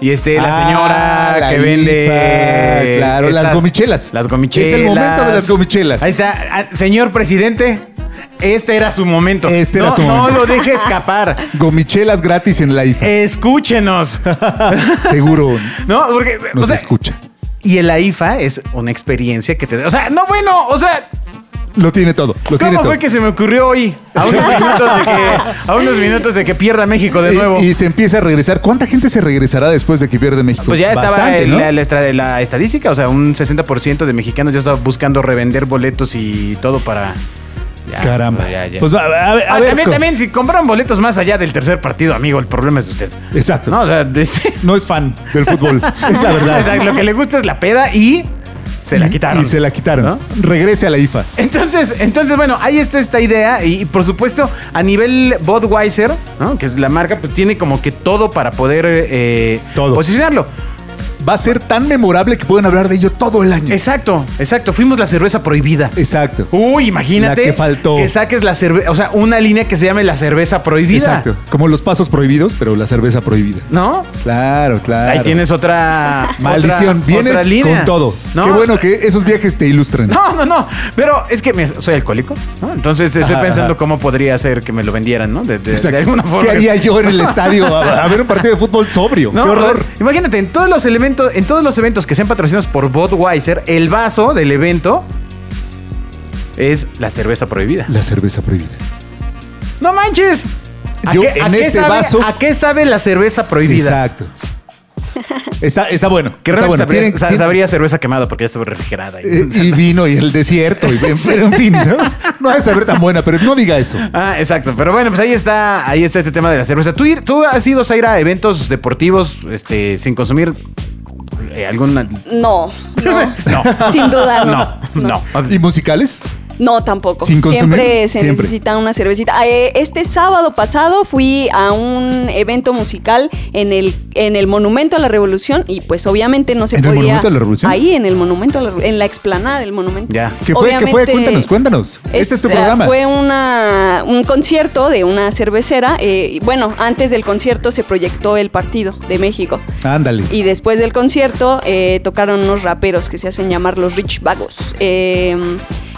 y esté la Ah, señora la que vende. Claro, las gomichelas. Las gomichelas. Es el momento de las gomichelas. Ahí está. Ah, Señor presidente, este era su momento. Este era no, su no momento. lo deje escapar. Gomichelas gratis en la IFA. Escúchenos. Seguro No, porque. nos o sea, escucha. y el IFA es una experiencia que te da. O sea, no, bueno, o sea. Lo tiene todo. Lo tiene ¿Cómo todo. fue que se me ocurrió hoy? A unos minutos de que, a unos minutos de que pierda México de nuevo. Y, se empieza a regresar. ¿Cuánta gente se regresará después de que pierde México? pues ya estaba Bastante, el- ¿no? la, la estra- la estadística, o sea, un 60% de mexicanos ya estaba buscando revender boletos y todo para... Ya, Caramba. ya, ya. Pues va, a ver, a Ah, ver, también, co- también, si compraron boletos más allá del tercer partido, amigo, el problema es de usted. Exacto. No, o sea, de- No es fan del fútbol. es la verdad. o sea, lo que le gusta es la peda y se la quitaron. Y se la quitaron. ¿No? Regrese a la IFA. Entonces, entonces, bueno, ahí está esta idea y, por supuesto a nivel Budweiser, ¿no? que es la marca, pues tiene como que todo para poder eh, Todo. posicionarlo. Va a ser tan memorable que pueden hablar de ello todo el año. Exacto, exacto. Fuimos la cerveza prohibida. Exacto. Uy, imagínate La que faltó. que saques la cerveza, o sea, una línea que se llame la cerveza prohibida. Exacto. Como los pasos prohibidos, pero la cerveza prohibida. ¿No? Claro, claro. Ahí tienes otra Maldición. otra- Vienes otra línea. con todo. ¿No? Qué bueno que esos viajes te ilustren. No, no, no. Pero es que me- soy alcohólico, ¿no? Entonces estoy Ajá, pensando ajá. cómo podría ser que me lo vendieran, ¿no? De, de- de Exacto. alguna forma. ¿Qué haría yo en el estadio a, a ver un partido de fútbol sobrio? No, ¡Qué horror! Imagínate, en todos los elementos, en todos los eventos que sean patrocinados por Budweiser, el vaso del evento es la cerveza prohibida. La cerveza prohibida. ¡No manches! ¿A, Yo qué, en a qué ese sabe, vaso- ¿A qué sabe la cerveza prohibida? Exacto. Está, está bueno. Que está bueno. sabría, Tienen- sa- tienen- sabría cerveza quemada porque ya estaba refrigerada. y- eh, y vino y el desierto. Y, pero en fin, ¿no? No debe saber tan buena, pero no diga eso. Ah, exacto. Pero bueno, pues ahí está, ahí está este tema de la cerveza. ¿Tú, tú has ido, Zaira, a eventos deportivos este, sin consumir eh, alguna... No, no. No. Sin duda, no. No, no. ¿Y musicales? No, tampoco. ¿Sin? Siempre se Siempre. necesita una cervecita. Eh, Este sábado pasado fui a un evento musical en el, en el Monumento a la Revolución y pues obviamente no se ¿En el podía... Monumento a la Revolución? Ahí, en el Monumento a la Revolución, en la explanada del monumento. Ya. ¿Qué fue? ¿Qué fue? Cuéntanos, cuéntanos. este es tu eh, programa. Fue una, un concierto de una cervecera. eh, bueno, antes del concierto se proyectó el partido de México. Ándale. Y después del concierto eh, tocaron unos raperos que se hacen llamar los Rich Vagos. Eh,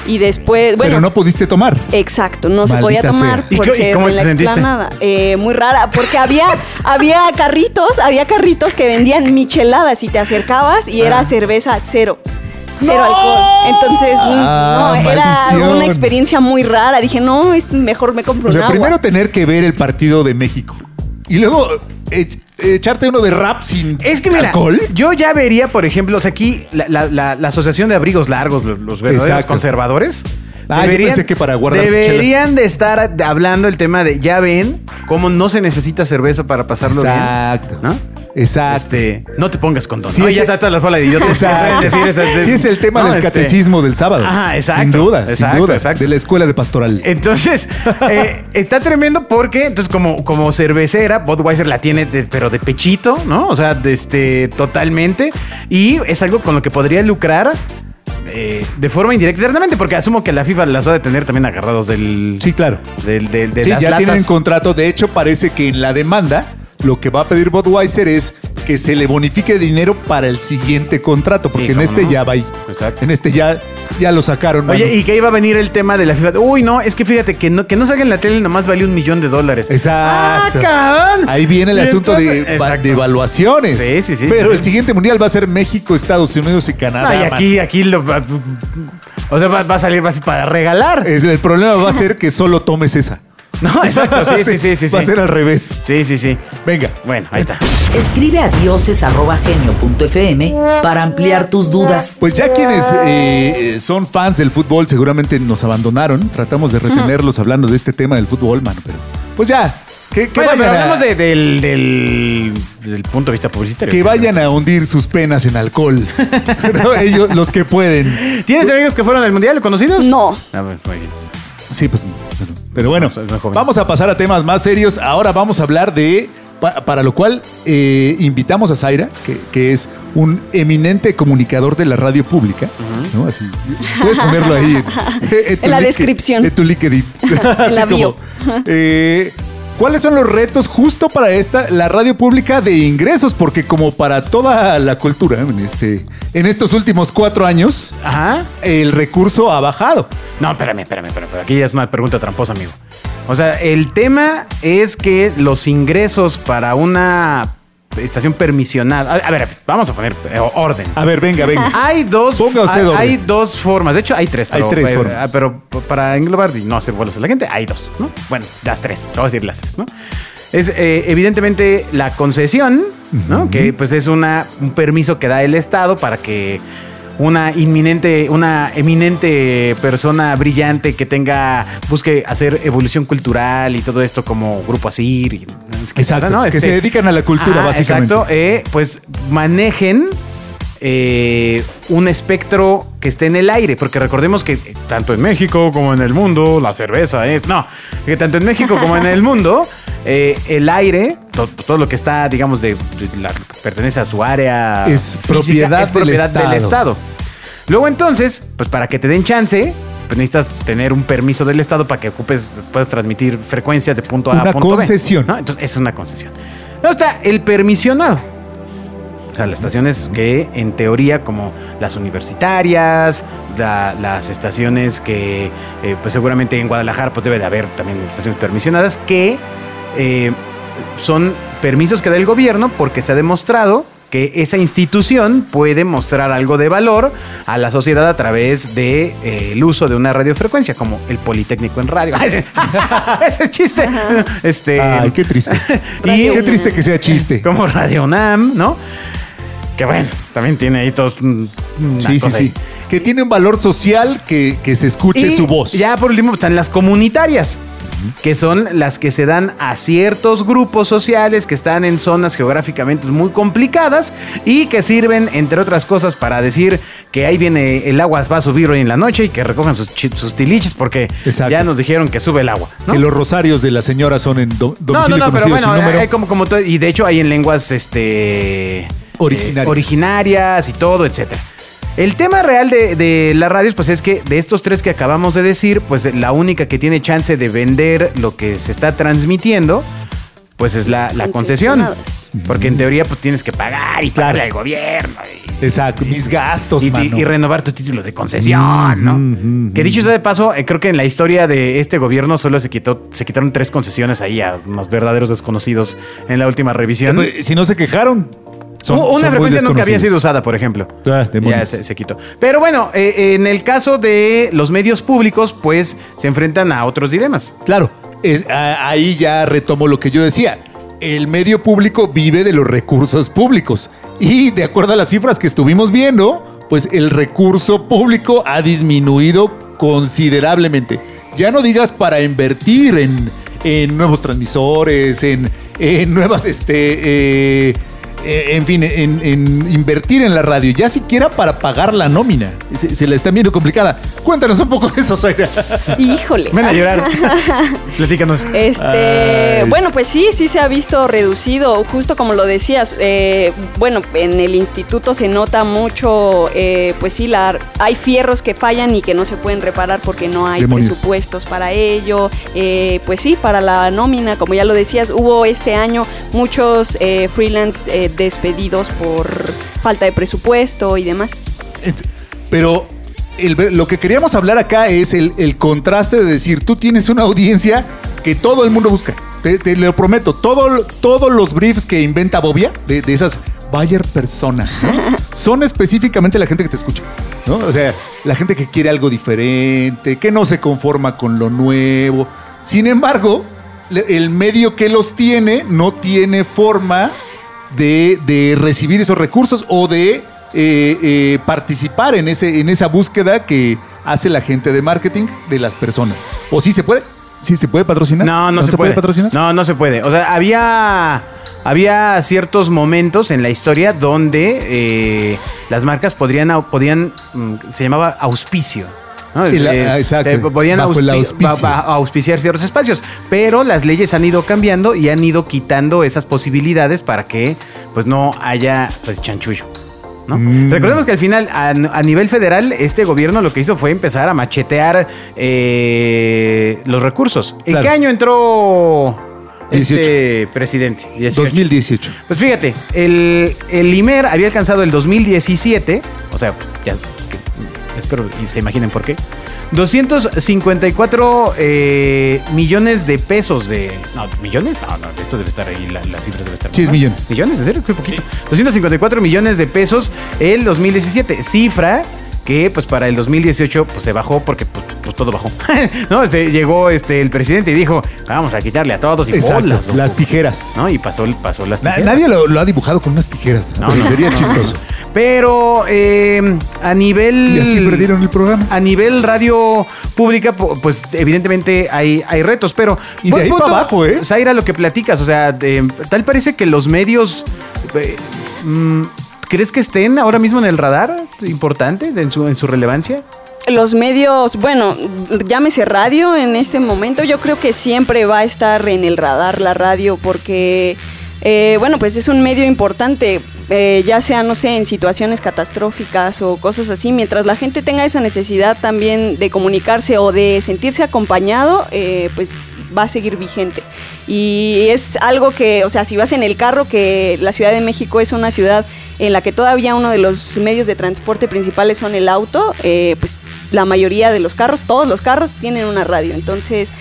y después, bueno. pero no pudiste tomar. Exacto, no se Maldita podía tomar sea. ¿Y por y ser cómo en la te sentiste? explanada. Eh, muy rara, porque había, había carritos, había carritos que vendían micheladas y te acercabas y Ah. era cerveza cero. Cero alcohol. Entonces, Ah, no, era maldición. una experiencia muy rara. Dije, no, es mejor me compro O sea, un agua. primero tener que ver el partido de México. Y luego eh, echarte uno de rap sin Es que mira, alcohol. yo ya vería, por ejemplo, o sea, aquí la, la- la- la Asociación de Abrigos Largos, los, los verdaderos Exacto. conservadores. Ah, yo pensé que para guardar Deberían de estar hablando el tema de, ya ven, cómo no se necesita cerveza para pasarlo Exacto. bien. ¿No? Exacto. Este, no te pongas condón. Sí, ¿no? es- ya está toda la bola de idiotas Sí, es el tema No, del este, catecismo del sábado. Ajá, exacto. Sin duda, sin duda. exacto. De la escuela de pastoral. Entonces, eh, está tremendo porque, entonces, como, como cervecera, Budweiser la tiene, de- pero de pechito, ¿no? O sea, de este, totalmente. Y es algo con lo que podría lucrar eh, de forma indirecta, directamente, porque asumo que la FIFA las ha de tener también agarrados del. Sí, claro. Del, del- de Sí, las ya latas. tienen contrato. De hecho, parece que en la demanda lo que va a pedir Budweiser es que se le bonifique dinero para el siguiente contrato, porque en este no. ya va ahí. Exacto. En este ya, ya lo sacaron. Oye, mano. y que iba a venir el tema de la FIFA. Uy, no, es que fíjate que no, que no salga en la tele nomás vale un millón de dólares. Exacto. ¡Ah, cabrón! Ahí viene el Y asunto de, va- de evaluaciones. Sí, sí, sí, Pero sí, el siguiente mundial va a ser México, Estados Unidos y Canadá. No, y mano. aquí, aquí lo O sea, va, va a salir así para regalar. Es- el problema va a ser que solo tomes esa. No, exacto, sí, sí, sí, sí. Va a sí. ser al revés. Sí, sí, sí. Venga. Bueno, ahí está. Escribe a dioses.genio.fm para ampliar tus dudas. Pues ya quienes eh, eh, son fans del fútbol seguramente nos abandonaron. Tratamos de retenerlos hablando de este tema del fútbol, mano. Pero pues ya, que, que Bueno, pero vayan, hablamos a, de- del, del, del punto de vista publicitario. que vayan a hundir sus penas en alcohol. ¿No? Ellos, los que pueden. ¿Tienes amigos que fueron al mundial conocidos? No. A ver, muy bien. Sí, pues. bueno, Pero bueno, vamos a pasar a temas más serios. Ahora vamos a hablar de. pa- para lo cual eh, invitamos a Zaira, que, que es un eminente comunicador de la radio pública. ¿no? Así, puedes ponerlo ahí en, En la link- descripción. En tu LinkedIn. Así la bio. eh, ¿Cuáles son los retos justo para esta, la radio pública de ingresos? Porque como para toda la cultura, en, este, en estos últimos cuatro años, Ajá. el recurso ha bajado. No, espérame, espérame, espérame. Aquí ya es una pregunta tramposa, amigo. O sea, el tema es que los ingresos para una estación permisionada. A, a ver, vamos a poner eh, orden. A ver, venga, venga. Hay dos, hay, hay dos formas. De hecho, hay tres. Hay Pero, tres eh, formas. Pero para englobar y no hacer bolas a la gente, hay dos, ¿no? Bueno, las tres. Te voy a decir las tres, ¿no? Es eh, evidentemente la concesión, ¿no? Que pues es una, un permiso que da el Estado para que una inminente, una eminente persona brillante que tenga, busque hacer evolución cultural y todo esto como Grupo Asir. y- Exacto, ¿no? que Este- se dedican a la cultura, básicamente. Exacto, eh, pues manejen eh, un espectro que esté en el aire, porque recordemos que eh, tanto en México como en el mundo, la cerveza es, no, que tanto en México como en el mundo, eh, el aire, to- todo, lo que está, digamos, de, de la- pertenece a su área Es propiedad del propiedad del Estado. Estado. Luego entonces, pues para que te den chance, pues necesitas tener un permiso del Estado para que ocupes, puedas transmitir frecuencias de punto A a Una punto B, concesión. ¿no? Entonces, es una concesión. Luego está el permisionado. O sea, las estaciones que en teoría como las universitarias, la- las estaciones que eh, pues seguramente en Guadalajara pues debe de haber también estaciones permisionadas que eh, son permisos que da el gobierno porque se ha demostrado que esa institución puede mostrar algo de valor a la sociedad a través de eh, el uso de una radiofrecuencia, como el Politécnico en radio. ese, ese es chiste. Este, Ay, qué triste. y qué triste que sea chiste. como Radio UNAM, ¿no? Que bueno, también tiene ahí todos. Sí, sí, sí. Que tiene un valor social que, que se escuche Y su voz. Ya por último están las comunitarias, que son las que se dan a ciertos grupos sociales que están en zonas geográficamente muy complicadas y que sirven, entre otras cosas, para decir que ahí viene el agua, va a subir hoy en la noche y que recojan sus, sus tiliches porque Exacto. ya nos dijeron que sube el agua. ¿no? Que los rosarios de la señora son en do- No, domicilio no, no, pero conocido bueno, hay como, como todo- y de hecho hay en lenguas este Originarias. eh, originarias y todo, etcétera. El tema real de, de las radios, pues es que de estos tres que acabamos de decir, pues la única que tiene chance de vender lo que se está transmitiendo, pues es la, la concesión. Porque en teoría, pues tienes que pagar y pagarle al Claro. gobierno. y- Exacto, mis gastos, y, mano. y renovar tu título de concesión, ¿no? Que dicho sea de paso, eh, creo que en la historia de este gobierno solo se quitó, se quitaron tres concesiones ahí a unos verdaderos desconocidos en la última revisión. Pues, si no se quejaron, son, son Una muy frecuencia nunca había sido usada, por ejemplo. Ah, ya se, se quitó. Pero bueno, eh, en el caso de los medios públicos, pues se enfrentan a otros dilemas. Claro, es- a- ahí ya retomo lo que yo decía. El medio público vive de los recursos públicos. Y de acuerdo a las cifras que estuvimos viendo, pues el recurso público ha disminuido considerablemente. Ya no digas para invertir en, en nuevos transmisores, en, en nuevas, este, eh, eh, en fin, en, en invertir en la radio, ya siquiera para pagar la nómina. Se, se la está viendo complicada. Cuéntanos un poco de eso, Zaira. Híjole. Ven a llorar. Platícanos. Este, Ay. bueno, pues sí, sí se ha visto reducido, justo como lo decías. eh, bueno, en el instituto se nota mucho, eh, pues sí, la, hay fierros que fallan y que no se pueden reparar porque no hay Demonios. presupuestos para ello. eh, pues sí, para la nómina, como ya lo decías, hubo este año muchos eh, freelance eh, despedidos por falta de presupuesto y demás. Pero el lo que queríamos hablar acá es el, el contraste de decir, tú tienes una audiencia que todo el mundo busca. Te, te lo prometo, todo, todos los briefs que inventa Bobia, de, de esas buyer persona, ¿no? son específicamente la gente que te escucha. ¿no? O sea, la gente que quiere algo diferente, que no se conforma con lo nuevo. Sin embargo, el medio que los tiene no tiene forma de, de recibir esos recursos o de eh, eh, participar en, ese, en esa búsqueda que hace la gente de marketing de las personas. ¿O sí se puede? ¿Sí se puede patrocinar? No, no, se, puede. patrocinar? No, no se puede. O sea, había, había ciertos momentos en la historia donde eh, las marcas podrían, podían mm, se llamaba auspicio. ¿No? El- ah, exacto, se podían bajo auspi- auspiciar ciertos espacios, pero las leyes han ido cambiando y han ido quitando esas posibilidades para que pues no haya pues chanchullo. ¿no? Mm. Recordemos que al final, a, a nivel federal, este gobierno lo que hizo fue empezar a machetear eh, los recursos. ¿En qué año entró este presidente? 18. 2018. Pues fíjate, el, el IMER había alcanzado el 2017, o sea, ya, espero y se imaginen por qué, 254 eh, millones de pesos de... No, ¿millones? No, no, esto debe estar ahí, la, las cifras debe estar... Sí, es millones. ¿Millones? ¿En serio? Qué poquito. 254 millones de pesos el 2017, cifra que pues para el 2018 pues se bajó porque pues, pues, todo bajó. no, este, llegó este el presidente y dijo, vamos a quitarle a todos y Exacto, bolas, loco". las tijeras. ¿no? Y pasó, pasó las tijeras. nadie lo, lo ha dibujado con unas tijeras, No, no, sería no. chistoso. Pero eh, a nivel. Y así perdieron el programa. A nivel radio pública, pu- pues evidentemente hay, hay retos, pero. Y de buen ahí punto, pa' abajo, ¿eh? Zaira, lo que platicas, o sea, tal parece que los medios. eh, mm, ¿Crees que estén ahora mismo en el radar importante en su, en su relevancia? Los medios, bueno, llámese radio en este momento, yo creo que siempre va a estar en el radar la radio porque, eh, bueno, pues es un medio importante, eh, ya sea, no sé, en situaciones catastróficas o cosas así, mientras la gente tenga esa necesidad también de comunicarse o de sentirse acompañado, eh, pues va a seguir vigente. Y es algo que, o sea, si vas en el carro, que la Ciudad de México es una ciudad en la que todavía uno de los medios de transporte principales son el auto, eh, pues la mayoría de los carros, todos los carros tienen una radio, entonces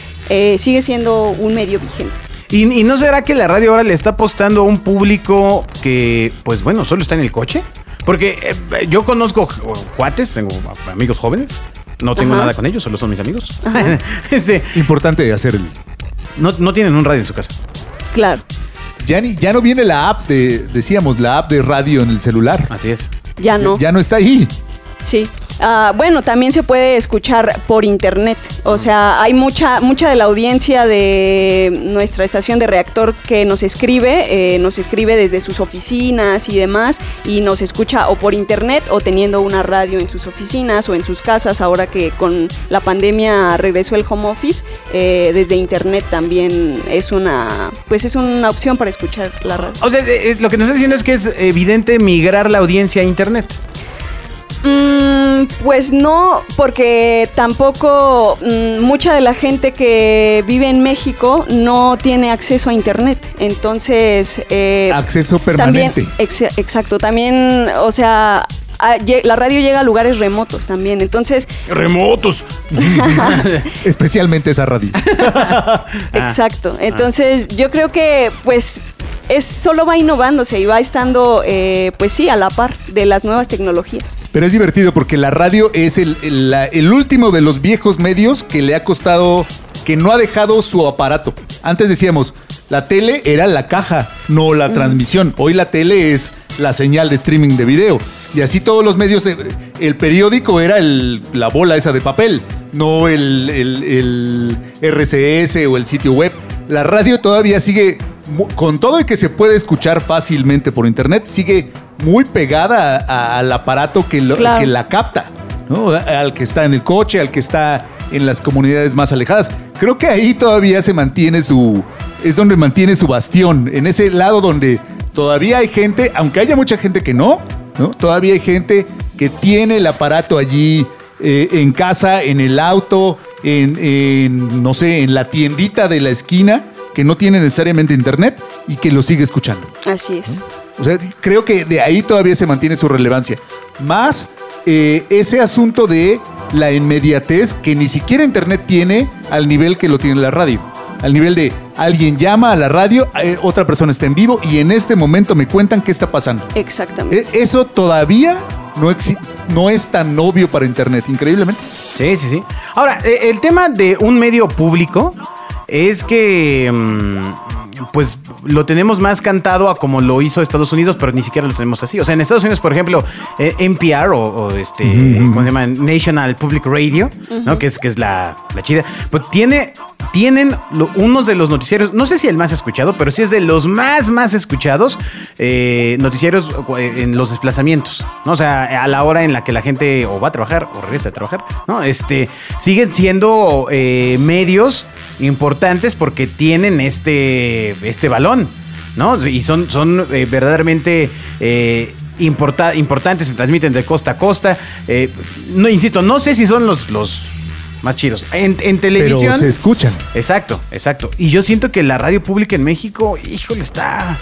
sigue siendo un medio vigente. ¿Y, y no será que la radio ahora le está apostando a un público que, pues bueno, solo está en el coche? Porque eh, yo conozco cuates, tengo amigos jóvenes. No tengo Ajá. nada con ellos, solo son mis amigos. este, Importante hacer el. no, no tienen un radio en su casa. Claro, Ya, ni- ya no viene la app de, decíamos, la app de radio en el celular. Así es. ya no. Ya no está ahí. Sí. Ah, bueno, también se puede escuchar por internet. O sea, hay mucha, mucha de la audiencia de nuestra estación de reactor que nos escribe, eh, nos escribe desde sus oficinas y demás, y nos escucha o por internet o teniendo una radio en sus oficinas o en sus casas. Ahora que con la pandemia regresó el home office, eh, desde internet también es una, pues es una opción para escuchar la radio. O sea, eh, lo que nos está diciendo es que es evidente migrar la audiencia a internet. Mm, pues no, porque tampoco mm, mucha de la gente que vive en México no tiene acceso a internet. Entonces, eh, Acceso también, permanente. ex- exacto, también, o sea, a- la radio llega a lugares remotos también. Entonces, Remotos. Especialmente esa radio. exacto. Entonces, yo creo que, pues, es solo va innovándose y va estando, eh, pues sí, a la par de las nuevas tecnologías. Pero es divertido porque la radio es el, el- la- el último de los viejos medios que le ha costado, que no ha dejado su aparato. Antes decíamos, la tele era la caja, no la transmisión. Hoy la tele es la señal de streaming de video. Y así todos los medios, eh, el periódico era el- la bola esa de papel, no el, el- el RCS o el sitio web. La radio todavía sigue, con todo y que se puede escuchar fácilmente por internet, sigue muy pegada a- al aparato que, lo- Claro. que la capta, ¿no? Al que está en el coche, al que está en las comunidades más alejadas. Creo que ahí todavía se mantiene su. Es donde mantiene su bastión. En ese lado donde todavía hay gente, aunque haya mucha gente que no, ¿no? Todavía hay gente que tiene el aparato allí eh, en casa, en el auto, en, en, no sé, en la tiendita de la esquina, que no tiene necesariamente internet y que lo sigue escuchando. Así es. O sea, creo que de ahí todavía se mantiene su relevancia. Más eh, ese asunto de la inmediatez que ni siquiera Internet tiene al nivel que lo tiene la radio. Al nivel de alguien llama a la radio, eh, otra persona está en vivo y en este momento me cuentan qué está pasando. Exactamente. E- Eso todavía no, es tan obvio para Internet, increíblemente. Sí, sí, sí. Ahora, eh, el tema de un medio público es que, mm, pues, lo tenemos más cantado a como lo hizo Estados Unidos, pero ni siquiera lo tenemos así. O sea, en Estados Unidos, por ejemplo, eh, NPR o, o este, ¿cómo se llama? National Public Radio, ¿no? Que es, que es la, la chida. Pues tiene, tienen lo- unos de los noticieros, no sé si el más escuchado, pero sí es de los más, más escuchados eh, noticieros eh, en los desplazamientos, ¿no? O sea, a la hora en la que la gente o va a trabajar o regresa a trabajar, ¿no? Este, siguen siendo eh, medios importantes porque tienen este, este balón, ¿no? Y son, son eh, verdaderamente... eh, importa- importantes, se transmiten de costa a costa. Eh, no, insisto, no sé si son los, los más chidos. En, en televisión. Pero se escuchan. Exacto, exacto. Y yo siento que la radio pública en México, híjole, está.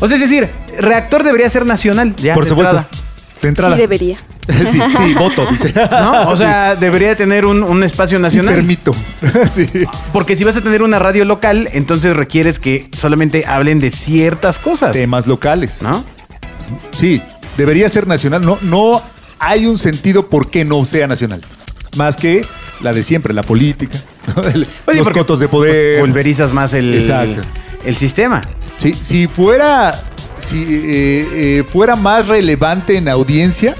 O sea, es decir, reactor debería ser nacional. Ya, Por supuesto. entrada. De entrada. Sí debería. sí, sí, voto, dice. ¿No? O sea, debería tener un, un espacio Sí, nacional. permito. sí. porque si vas a tener una radio local, entonces requieres que solamente hablen de ciertas cosas. Temas locales. ¿No? Sí, debería ser nacional. No, no hay un sentido por qué no sea nacional. Más que la de siempre, la política, sí, los porque, cotos de pues, poder. pulverizas más el, Exacto. el sistema. Sí, si fuera, si eh, eh, fuera más relevante en audiencia,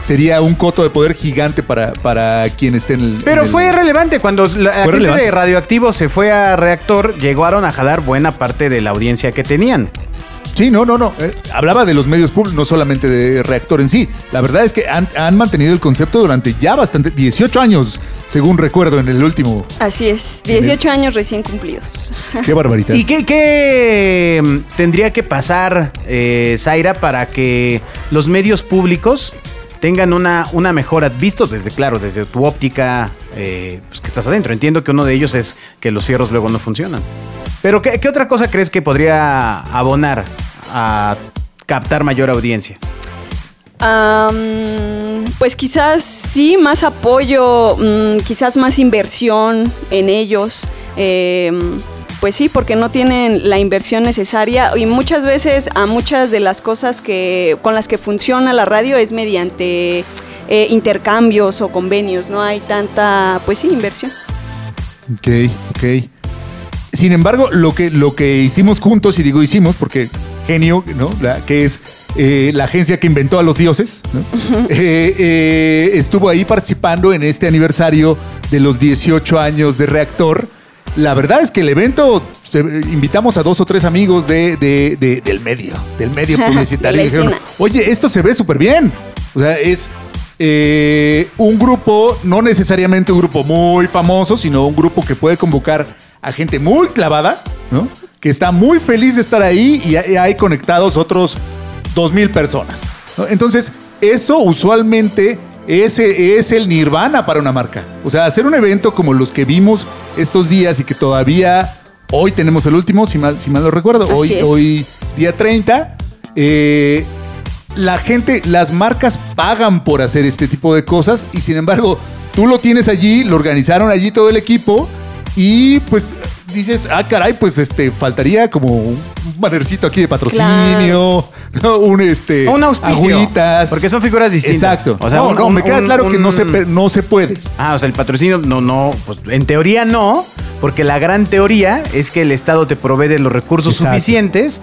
sería un coto de poder gigante para, para quien esté en el. Pero en el- fue relevante. Cuando la gente relevante. de Radioactivo se fue a Reactor, llegaron a jalar buena parte de la audiencia que tenían. Sí, no, no, no. Eh, hablaba de los medios públicos, no solamente de reactor en sí. La verdad es que han, han mantenido el concepto durante ya bastante, 18 años, según recuerdo en el último. Así es, 18 años recién cumplidos. Qué barbaridad. ¿Y qué, qué, mm, tendría que pasar, eh, Zaira, para que los medios públicos tengan una, una mejora? Visto desde, claro, desde tu óptica, eh, pues que estás adentro. Entiendo que uno de ellos es que los fierros luego no funcionan. Pero ¿qué, qué otra cosa crees que podría abonar a captar mayor audiencia? Pues quizás sí, más apoyo, mm, quizás más inversión en ellos. em, pues sí, porque no tienen la inversión necesaria y muchas veces a muchas de las cosas que con las que funciona la radio es mediante eh, intercambios o convenios. No hay tanta, pues sí, inversión. Ok, ok. Sin embargo, lo que, lo que hicimos juntos, y digo hicimos porque genio, ¿no? La- que es eh, la agencia que inventó a los dioses, ¿no? Eh, eh, estuvo ahí participando en este aniversario de los 18 años de reactor. La verdad es que el evento, se- invitamos a dos o tres amigos de, de- de- del medio, del medio publicitario. Y dijeron, oye, esto se ve súper bien. O sea, es eh, un grupo, no necesariamente un grupo muy famoso, sino un grupo que puede convocar a gente muy clavada, ¿no? Que está muy feliz de estar ahí y hay- conectados otros dos mil personas. ¿no? Entonces, eso usualmente es, es el nirvana para una marca. O sea, hacer un evento como los que vimos estos días y que todavía hoy tenemos el último, si mal, si mal no recuerdo, Así hoy, es. hoy día 30, eh, la gente, las marcas pagan por hacer este tipo de cosas y sin embargo, tú lo tienes allí, lo organizaron allí todo el equipo y pues dices, ah, caray, pues este, faltaría como un bannercito aquí de patrocinio, un este, Un auspicio. agüitas. Porque son figuras distintas. Exacto. O sea, no, un- no, un- me queda un- claro que no se, no se puede. Ah, o sea, el patrocinio no, no, pues en teoría no, porque la gran teoría es que el Estado te provee de los recursos Exacto. suficientes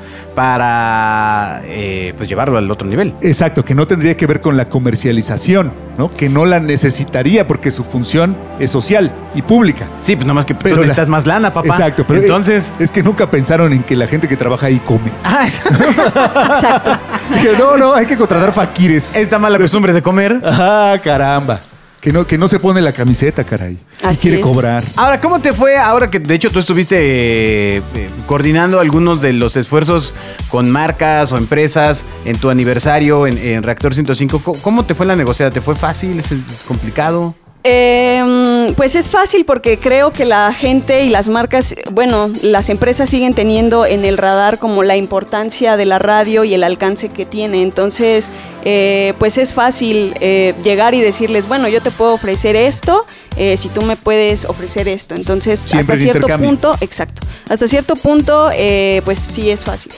para eh, pues llevarlo al otro nivel. Exacto, que no tendría que ver con la comercialización, ¿no? Que no la necesitaría porque su función es social y pública. Sí, pues nomás que Pero tú la- necesitas más lana, papá. Exacto, pero entonces. es que nunca pensaron en que la gente que trabaja ahí come. Ah, Exacto. Dije, no, no, hay que contratar faquires. esta mala costumbre de comer. Ah, caramba. Que no, que no se pone la camiseta, caray. Y quiere es. cobrar. Ahora, ¿cómo te fue? Ahora que de hecho tú estuviste eh, eh, coordinando algunos de los esfuerzos con marcas o empresas en tu aniversario en, en Reactor 105, ¿cómo- ¿cómo te fue la negociada? ¿Te fue fácil? ¿Es, es complicado? Em, pues es fácil porque creo que la gente y las marcas, bueno, las empresas siguen teniendo en el radar como la importancia de la radio y el alcance que tiene. Entonces, eh, pues es fácil eh, llegar y decirles, bueno, yo te puedo ofrecer esto, eh, si tú me puedes ofrecer esto. Entonces, Siempre hasta cierto punto, exacto, hasta cierto punto, eh, pues sí es fácil.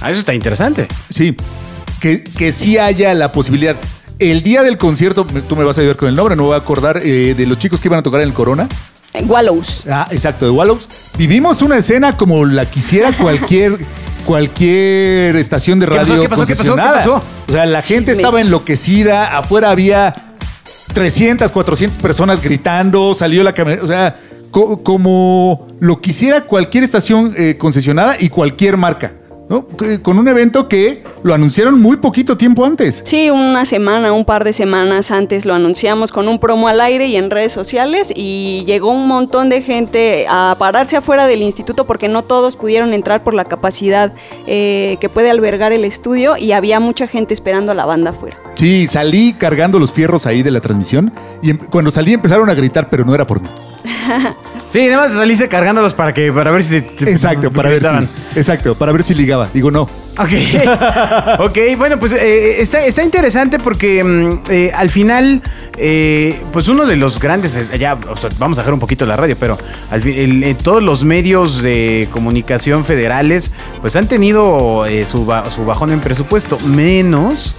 Ah, eso está interesante. Sí. Que, que sí haya la posibilidad. El día del concierto, tú me vas a ayudar con el nombre, no me voy a acordar eh, de los chicos que iban a tocar en el Corona. Eh, Wallows. Ah, exacto, de Wallows. Vivimos una escena como la quisiera cualquier cualquier estación de ¿Qué pasó? radio ¿Qué pasó? ¿Qué pasó? ¿Qué concesionada. pasó? O sea, la gente Chismes. estaba enloquecida, afuera había 300, 400 personas gritando, salió la camioneta, o sea, co- como lo quisiera cualquier estación eh, concesionada y cualquier marca, ¿no? Con un evento que lo anunciaron muy poquito tiempo antes. Sí, una semana, un par de semanas antes lo anunciamos con un promo al aire y en redes sociales y llegó un montón de gente a pararse afuera del instituto porque no todos pudieron entrar por la capacidad eh, que puede albergar el estudio y había mucha gente esperando a la banda afuera. Sí, salí cargando los fierros ahí de la transmisión y em- cuando salí empezaron a gritar, pero no era por mí. Sí, nada más saliste cargándolos para que para ver si te, Exacto, para ver si. Exacto, para ver si ligaba. Digo, no. Ok, ok, bueno, pues eh, está, está interesante porque mm, eh, al final, eh, pues uno de los grandes, eh, ya o sea, vamos a dejar un poquito la radio, pero al fin, el- todos los medios de comunicación federales, pues han tenido eh, su, ba- su bajón en presupuesto, menos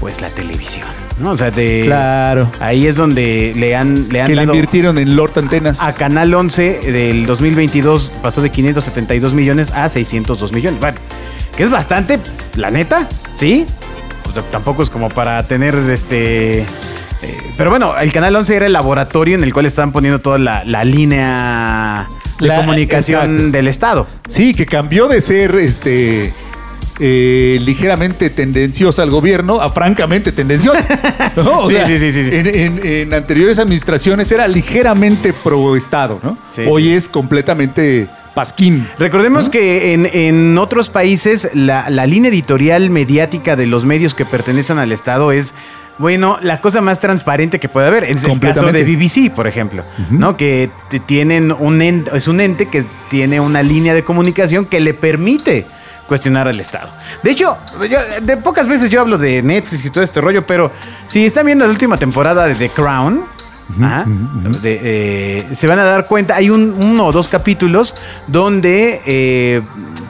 pues la televisión. ¿No? O sea, de... Claro. Ahí es donde le han, le han Que le dado invirtieron en Lord Antenas. a Canal 11 del 2022 pasó de 572 millones a 602 millones. Bueno, que es bastante, la neta, ¿sí? O sea, tampoco es como para tener este... eh, pero bueno, el Canal 11 era el laboratorio en el cual estaban poniendo toda la, la línea de La- comunicación exacto. del Estado. Sí, que cambió de ser este eh, ligeramente tendenciosa al gobierno a francamente tendenciosa. ¿no? O Sí, sea, sí, sí, sí. En, en- en anteriores administraciones era ligeramente pro Estado, ¿no? Sí. Hoy es completamente pasquín. Recordemos que en, en otros países la, la línea editorial mediática de los medios que pertenecen al Estado es, bueno, la cosa más transparente que puede haber. Es el caso de BBC, por ejemplo, ¿no? Que tienen un ente, es un ente que tiene una línea de comunicación que le permite cuestionar al Estado. De hecho, yo- de pocas veces yo hablo de Netflix y todo este rollo, pero si están viendo la última temporada de The Crown, ajá, de, eh, se van a dar cuenta, hay un, uno o dos capítulos donde eh,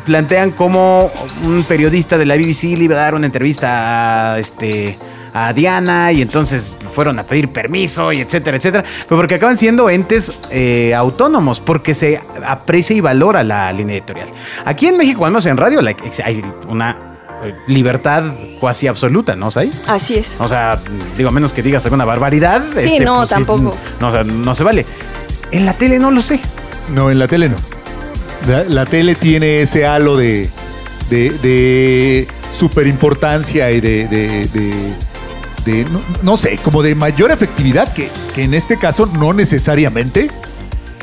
plantean cómo un periodista de la BBC le iba a dar una entrevista a, este, a Diana y entonces fueron a pedir permiso y etcétera, etcétera, pero porque acaban siendo entes eh, autónomos, porque se aprecia y valora la línea editorial. Aquí en México, al menos en radio, like, hay una eh, libertad cuasi absoluta, ¿no? ¿Sai? Así es. O sea, digo, a menos que digas alguna barbaridad. Sí, no, tampoco. no, o sea, no se vale. En la tele no lo sé. No, en la tele no. La, la tele tiene ese halo de, de, de superimportancia y de, de, de- de- no, no sé, como de mayor efectividad, que, que en este caso no necesariamente,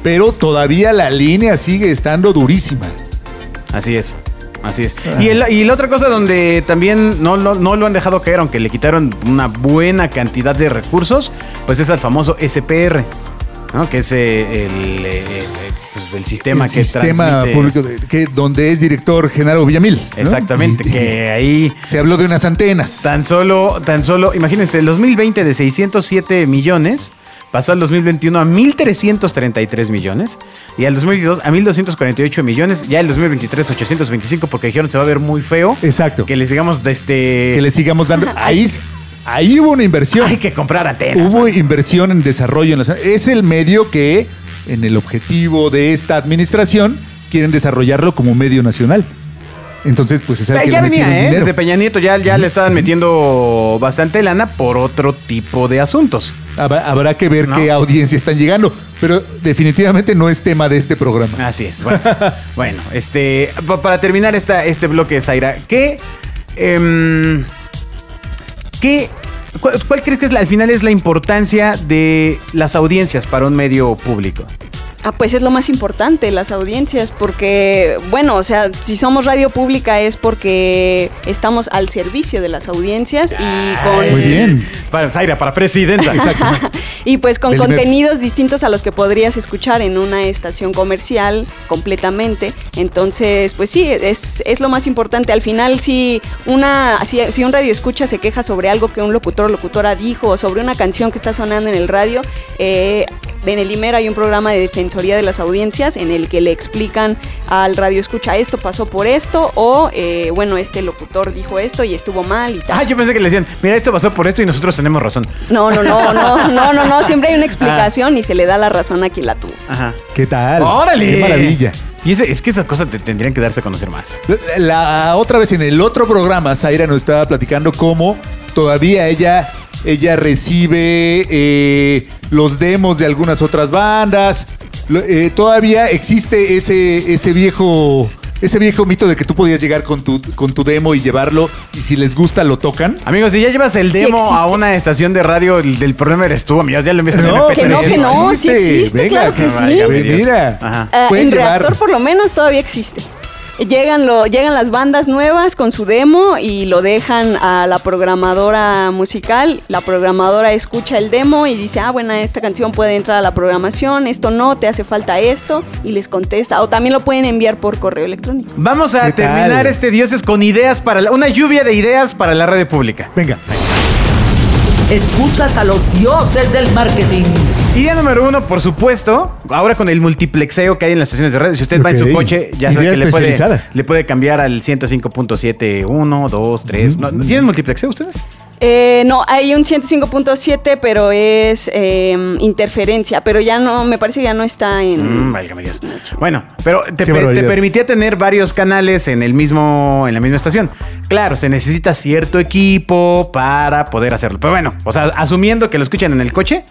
pero todavía la línea sigue estando durísima. Así es. Así es. Y, el- y la otra cosa donde también no, lo- no lo han dejado caer, aunque le quitaron una buena cantidad de recursos, pues es al famoso SPR, ¿no? Que es eh, el, eh, eh, pues, el sistema el que sistema transmite- público, de- que, donde es director Genaro Villamil. ¿no? Exactamente, Y- que ahí Se habló de unas antenas. Tan solo, tan solo, imagínense, el 2020 de 607 millones pasó al 2021 a 1.333 millones y al 2022 a 1.248 millones, ya el 2023 825 porque dijeron se va a ver muy feo. Exacto. Que les digamos de este... Que le sigamos dando. Ahí, ahí hubo una inversión. Hay que comprar antenas. Hubo man. inversión en desarrollo. En las- es el medio que, en el objetivo de esta administración, quieren desarrollarlo como medio nacional. Entonces, pues es el Eh, que ya le venía, ¿eh? Desde Peña Nieto ya, ya le estaban metiendo bastante lana por otro tipo de asuntos. Habrá, habrá que ver ¿No? qué audiencia están llegando. Pero definitivamente no es tema de este programa. Así es. Bueno, bueno este, pa- para terminar esta, este bloque, Zaira, ¿qué, em, qué, cuál, cuál crees que es la- al final es la importancia de las audiencias para un medio público? Ah, pues es lo más importante, las audiencias, porque, bueno, o sea, si somos radio pública es porque estamos al servicio de las audiencias y con... Muy bien. Para Zaira, para presidenta. Y pues con Del contenidos distintos a los que podrías escuchar en una estación comercial completamente. Entonces, pues sí, es, es lo más importante. Al final, si una si, si un radio escucha se queja sobre algo que un locutor o locutora dijo o sobre una canción que está sonando en el radio, eh, en el IMER hay un programa de defensoría de las audiencias en el que le explican al radio escucha esto pasó por esto o eh, bueno, este locutor dijo esto y estuvo mal y tal. Ah, yo pensé que le decían, mira, esto pasó por esto y nosotros tenemos razón. No, no, no, no, no, no, no, siempre hay una explicación y se le da la razón a quien la tuvo. Ajá. ¿Qué tal? ¡Órale! ¡Qué maravilla! Y ese- es que esas cosas te tendrían que darse a conocer más. La otra vez en el otro programa, Zaira nos estaba platicando cómo todavía ella, ella recibe eh, los demos de algunas otras bandas. Eh, todavía existe ese, ese viejo. Ese viejo mito de que tú podías llegar con tu, con tu demo y llevarlo y si les gusta lo tocan. Amigos, si ya llevas el Sí demo a una estación de radio, el del problema eres tú, amigos. Ya lo en No, MP3. que no, que no, sí existe, claro que que sí. vaya, mira. Ajá. Pueden en llevar- reactor por lo menos todavía existe. Llegan, lo, llegan las bandas nuevas con su demo y lo dejan a la programadora musical. La programadora escucha el demo y dice, ah, bueno, esta canción puede entrar a la programación, esto no, te hace falta esto, y les contesta. O también lo pueden enviar por correo electrónico. Vamos a terminar este Dioses con ideas para la- una lluvia de ideas para la radio pública. Venga. Escuchas a los dioses del marketing. Idea número uno, por supuesto, ahora con el multiplexeo que hay en las estaciones de radio. Si usted va en su coche, ya sabe que le puede, especializada. le puede cambiar al 105.7, 1, 2, 3. ¿No, ¿no ¿Tienen multiplexeo ustedes? Eh, no, hay un 105.7, pero es eh, interferencia, pero ya no, me parece que ya no está en... Mm, válgame Dios. Bueno, pero te, pe- permitía tener varios canales en el mismo, en la misma estación. Claro, se necesita cierto equipo para poder hacerlo. Pero bueno, o sea, asumiendo que lo escuchan en el coche,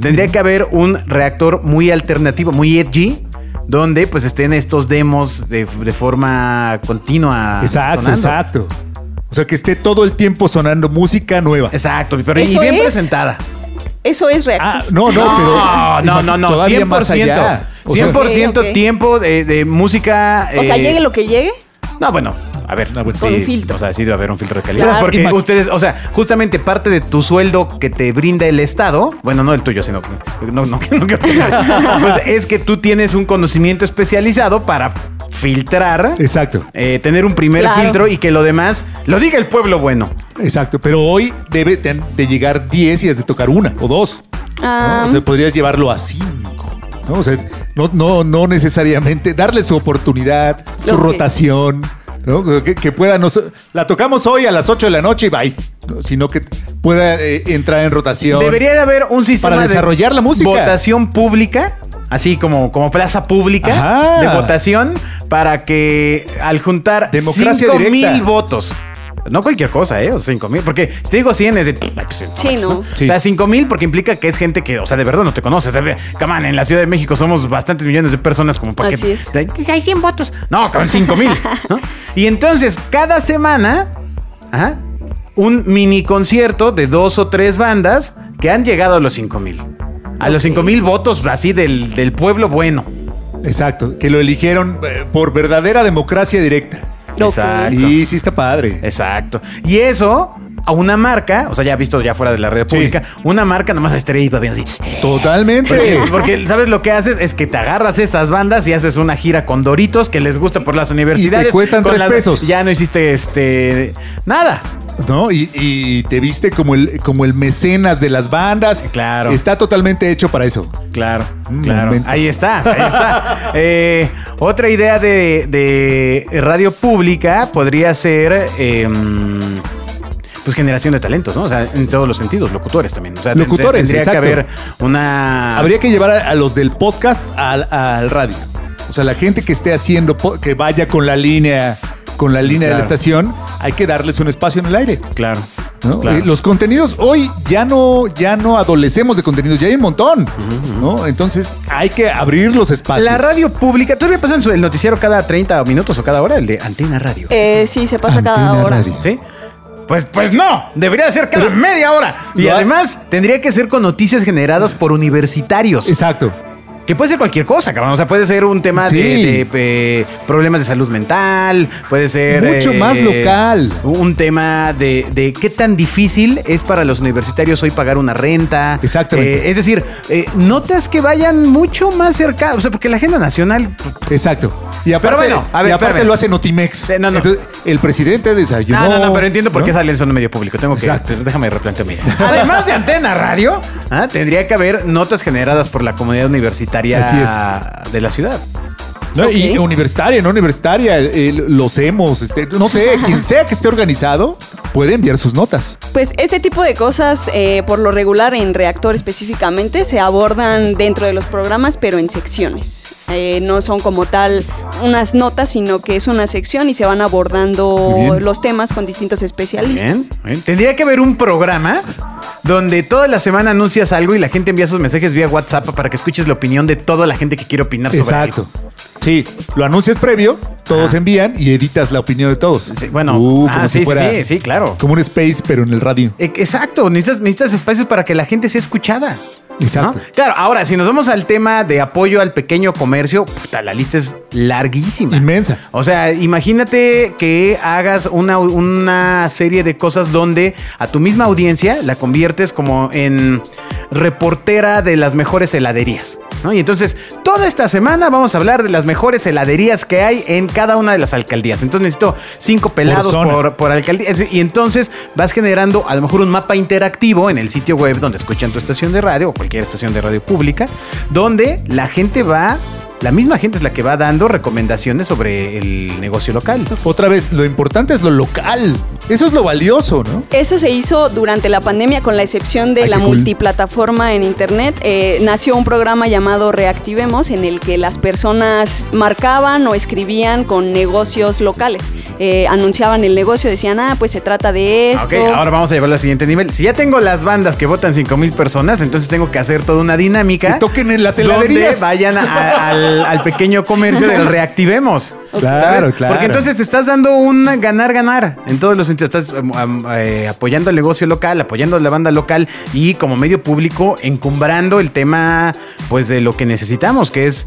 tendría que haber un reactor muy alternativo, muy edgy, donde pues estén estos demos de, de forma continua. Exacto, sonando. exacto. O sea, que esté todo el tiempo sonando música nueva. Exacto, pero y ¿Eso bien es? presentada. Eso es reactor. Ah, no, no, No, pero. no, no, no, Todavía 100%. más allá. O sea, 100% Ok, ok. tiempo de, de música. o sea, eh, llegue lo que llegue. No, bueno, a ver, bueno, con sí, un filtro. O sea, sí debe haber un filtro de calidad. Claro. Porque ustedes, o sea, justamente parte de tu sueldo que te brinda el Estado, bueno, no el tuyo, sino. No, no, no, quiero que- pues es que tú tienes un conocimiento especializado para filtrar. Exacto. eh, tener un primer Claro. filtro y que lo demás lo diga el pueblo bueno. Exacto, pero hoy debe de, de llegar 10 y has de tocar una o dos. ¿no? Ah. O sea, podrías llevarlo a 5. ¿no? O sea, no, no, no necesariamente darle su oportunidad, su rotación, ¿no? que, que pueda. no so- la tocamos hoy a las 8 de la noche y bye. ¿no? Sino que pueda eh, entrar en rotación. Debería de haber un sistema Para de desarrollar la música. votación pública, así como, como plaza pública Ajá. de votación, para que al juntar Democracia 5 directa. mil votos. No cualquier cosa, ¿eh? O 5 mil. Porque si te digo 100 es de. pues, Sí, manches, no. Sí. O sea, 5 mil porque implica que es gente que, o sea, de verdad no te conoce. O sea, on, en la Ciudad de México somos bastantes millones de personas como para Así que. es. Dice, hay 100 votos. No, cabrón, 5 mil. ¿no? Y entonces, cada semana, ajá, un mini concierto de dos o tres bandas que han llegado a los 5 mil. A los 5 mil votos así del, del pueblo bueno. Exacto, que lo eligieron eh, por verdadera democracia directa. Exacto. Sí, sí está padre. Exacto. Y eso a una marca, o sea, ya visto ya fuera de la red Sí. pública, una marca nomás estaría ahí viendo así. Totalmente. Porque, porque, ¿sabes lo que haces? Es que te agarras esas bandas y haces una gira con Doritos que les gusta por las universidades. cuestan con tres las- pesos. Ya no hiciste este nada. ¿No? Y, y te viste como el, como el mecenas de las bandas. Claro. Está totalmente hecho para eso. Claro, Un claro. momento. Ahí está, ahí está. Eh, otra idea de, de radio pública podría ser. em, pues generación de talentos, ¿no? O sea, en todos los sentidos, locutores también. O sea, Locutores, tendría exacto. que haber una. Habría que llevar a, los del podcast al, al radio. O sea, la gente que esté haciendo, que vaya con la línea, con la línea de la estación, hay que darles un espacio en el aire. Claro. ¿no? claro. Eh, Los contenidos hoy ya no, ya no adolecemos de contenidos, ya hay un montón. ¿no? Entonces hay que abrir los espacios. La radio pública, ¿todavía pasan el noticiero cada 30 minutos o cada hora? El de Antena Radio. Eh, sí, se pasa cada hora. Radio. ¿Sí? Pues, pues no, debería de ser cada media hora. Y además tendría que ser con noticias generadas por universitarios. Exacto. Que puede ser cualquier cosa, cabrón. O sea, puede ser un tema Sí. de, de, eh, problemas de salud mental, puede ser... Mucho más local. Un tema de, de qué tan difícil es para los universitarios hoy pagar una renta. Exactamente. Eh, es decir, eh, notas que vayan mucho más cerca. O sea, porque la agenda nacional... Exacto. Y aparte, Pero bueno, a ver, y aparte espérame. lo hace Notimex. No, no. Entonces, el presidente desayunó. No, no, no, pero entiendo por qué sale en zona medio público. Tengo que. Exacto. Déjame idea. Además de antena radio, ah, tendría que haber notas generadas por la comunidad universitaria Así es. de la ciudad. No, Y universitaria, no universitaria, eh, los hemos, este, no sé, quien sea que esté organizado puede enviar sus notas. Pues este tipo de cosas, eh, por lo regular en Reactor específicamente, se abordan dentro de los programas, pero en secciones. Eh, no son como tal unas notas, sino que es una sección y se van abordando los temas con distintos especialistas. Bien, bien. Tendría que haber un programa donde toda la semana anuncias algo y la gente envía sus mensajes vía WhatsApp para que escuches la opinión de toda la gente que quiere opinar sobre Exacto. algo. Sí, lo anuncias previo, todos envían y editas la opinión de todos. Sí, bueno, Uh, ah, como sí, si fuera sí, sí, claro. como un space, pero en el radio. Exacto, necesitas, necesitas espacios para que la gente sea escuchada. Exacto. ¿no? Claro, ahora, si nos vamos al tema de apoyo al pequeño comercio, puta, la lista es larguísima. Inmensa. O sea, imagínate que hagas una, una serie de cosas donde a tu misma audiencia la conviertes como en reportera de las mejores heladerías. ¿no? Y entonces, toda esta semana vamos a hablar de las mejores heladerías que hay en cada una de las alcaldías. Entonces necesito cinco pelados por, por alcaldía. Y entonces vas generando a lo mejor un mapa interactivo en el sitio web donde escuchan tu estación de radio o cualquier estación de radio pública, donde la gente va, la misma gente es la que va dando recomendaciones sobre el negocio local. Otra vez, lo importante es lo local. Eso es lo valioso, ¿no? Eso se hizo durante la pandemia, con la excepción de Ay, la cool. multiplataforma en Internet. Eh, nació un programa llamado Reactivemos, en el que las personas marcaban o escribían con negocios locales. Eh, anunciaban el negocio, decían, ah, pues se trata de Ok, esto. ahora vamos a llevarlo al siguiente nivel. Si ya tengo las bandas que votan 5 mil personas, entonces tengo que hacer toda una dinámica. Que toquen en las donde heladerías. vayan a- al, al pequeño comercio del reactivemos. Claro, ¿sabes? claro. Porque entonces estás dando un ganar-ganar en todos los sentidos. Estás um, eh, apoyando el negocio local, apoyando a la banda local y como medio público encumbrando el tema pues de lo que necesitamos, que es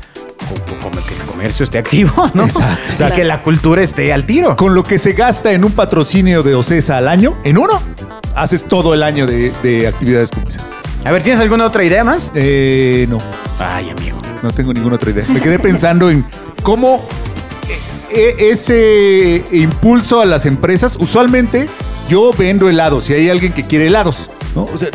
que el comercio esté activo, ¿no? Exacto, exacto. que la cultura esté al tiro. Con lo que se gasta en un patrocinio de Ocesa al año, en uno, haces todo el año de, de actividades como esas. A ver, ¿tienes alguna otra idea más? Eh, no, Ay, amigo. No tengo ninguna otra idea. Me quedé pensando en cómo eh, eh, ese impulso a las empresas, usualmente yo vendo helados, si hay alguien que quiere helados, ¿no? O sea,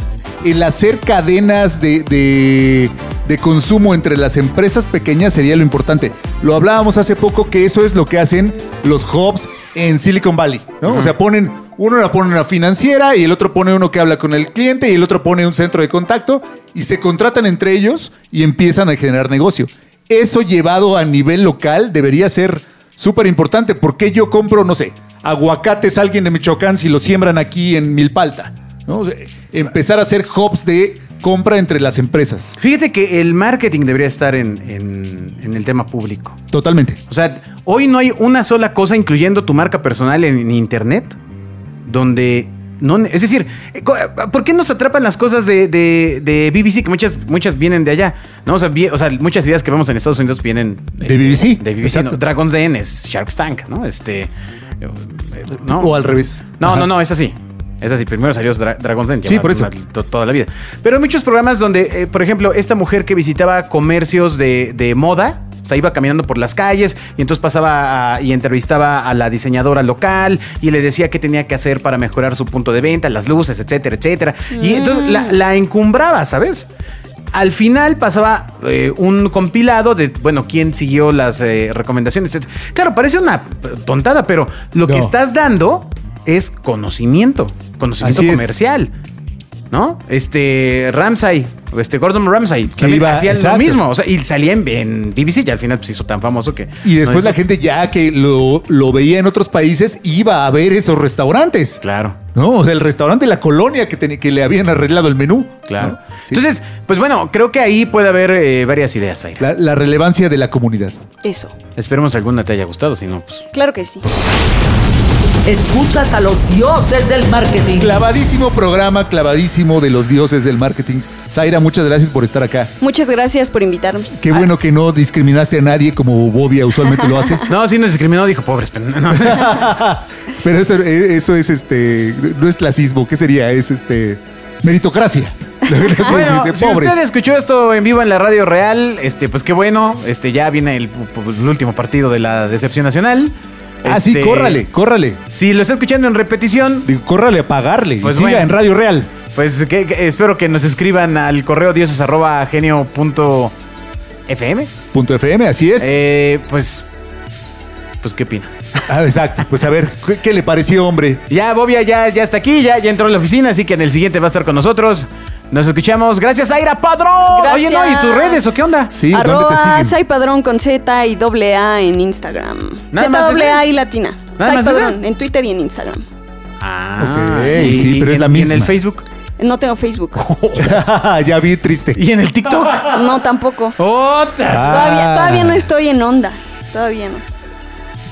el hacer cadenas de, de- de consumo entre las empresas pequeñas sería lo importante. Lo hablábamos hace poco que eso es lo que hacen los hubs en Silicon Valley, ¿no? O sea, ponen, uno la pone una financiera y el otro pone uno que habla con el cliente y el otro pone un centro de contacto y se contratan entre ellos y empiezan a generar negocio. Eso llevado a nivel local debería ser súper importante. ¿Por qué yo compro, no sé, aguacates a alguien de Michoacán si lo siembran aquí en Milpalta? ¿no? O sea, empezar a hacer hubs de compra entre las empresas. Fíjate que el marketing debería estar en, en- en el tema público. Totalmente. O sea, hoy no hay una sola cosa, incluyendo tu marca personal en, internet, donde no. Es decir, eh, co- ¿por qué nos atrapan las cosas de, de- de BBC? Que muchas, muchas vienen de allá. ¿no? O, sea, vi- o sea, muchas ideas que vemos en Estados Unidos vienen De BBC, De BBC. ¿no? Dragon's Den es Shark Tank, ¿no? Este. eh, ¿no? O al revés. No, Ajá. no, no, es así. Es así, primero salió Dra- Dragon's Den. Sí, por eso. toda la vida. Pero hay muchos programas donde, eh, por ejemplo, esta mujer que visitaba comercios de, de moda, o sea, iba caminando por las calles y entonces pasaba a- y entrevistaba a la diseñadora local y le decía qué tenía que hacer para mejorar su punto de venta, las luces, etcétera, etcétera. Y entonces la, la encumbraba, ¿sabes? Al final pasaba eh, un compilado de, bueno, quién siguió las eh, recomendaciones, etc. Claro, parece una tontada, pero lo que estás dando es conocimiento, conocimiento Así es. comercial. ¿No? Este Ramsay, este Gordon Ramsay, Que también iba- hacía exacto. lo mismo. O sea, y salía en, en BBC y al final pues, se hizo tan famoso que. Y después no la gente ya que lo, lo veía en otros países iba a ver esos restaurantes. Claro. ¿No? O sea, el restaurante de la colonia que, tenía- que le habían arreglado el menú. Claro. ¿no? Sí. Entonces, pues bueno, creo que ahí puede haber eh, varias ideas, Aira. la, la relevancia de la comunidad. Eso. Esperemos que alguna te haya gustado, si no, pues. Claro que sí. Escuchas a los dioses del marketing. Clavadísimo programa, clavadísimo de los dioses del marketing. Zaira, muchas gracias por estar acá. Muchas gracias por invitarme. Qué bueno que no discriminaste a nadie como Bobia usualmente lo hace. No, sí nos discriminó, dijo, pobres. no. Pero eso, eso es este, no es clasismo, ¿qué sería? Es este meritocracia. Bueno, Dice, si pobres. usted escuchó esto en vivo en la radio real, este, pues qué bueno. Este, ya viene el, el último partido de la decepción nacional. Ah, sí, Este, córrale, córrale. Si lo está escuchando en repetición, Digo, córrale a pagarle. Pues y siga bueno. en Radio Real. pues que- que espero que nos escriban al correo dioses arroba genio punto FM. Punto FM, así es. Eh, pues, pues qué opina. Ah, exacto. Pues a ver, ¿qué, qué le pareció, hombre? Ya Bobia ya, ya está aquí, ya, ya entró a la oficina, así que en el siguiente va a estar con nosotros. Nos escuchamos. Gracias, Aira Padrón. Oye, no, ¿y tus redes o qué onda? Sí, ¿dónde te Arroba siguen? Sai Padrón con Z y doble A en Instagram. ¿Nada Z más doble ese? A y latina. ¿Nada ese? Padrón en Twitter y en Instagram. Ah, Ok, sí, pero es la y en misma. el Facebook. No tengo Facebook. ya vi triste. ¿Y en el TikTok? No, tampoco. ¡Otra! Todavía, todavía no estoy en onda. Todavía no.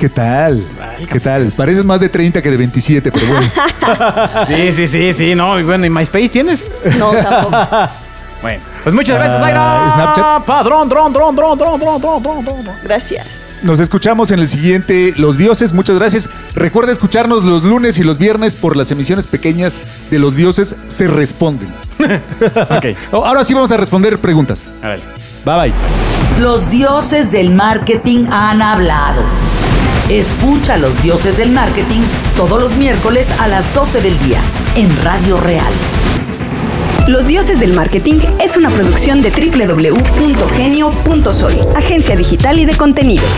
¿Qué tal? ¿Qué tal? Pareces más de 30 que de 27, pero bueno. Sí, sí, sí, sí, no. Y bueno, ¿y MySpace tienes? No, tampoco. Bueno, pues muchas gracias, Ah, Aira. Snapchat. Padrón, dron, dron, dron, dron, dron, dron, dron, dron. Gracias. Nos escuchamos en el siguiente Los Dioses. Muchas gracias. Recuerda escucharnos los lunes y los viernes por las emisiones pequeñas de Los Dioses se responden. Ok, Ahora sí vamos a responder preguntas. órale. Bye bye. Los dioses del marketing han hablado. Escucha a los dioses del marketing todos los miércoles a las 12 del día en Radio Real. Los Dioses del Marketing es una producción de www.genio.sol, agencia digital y de contenidos.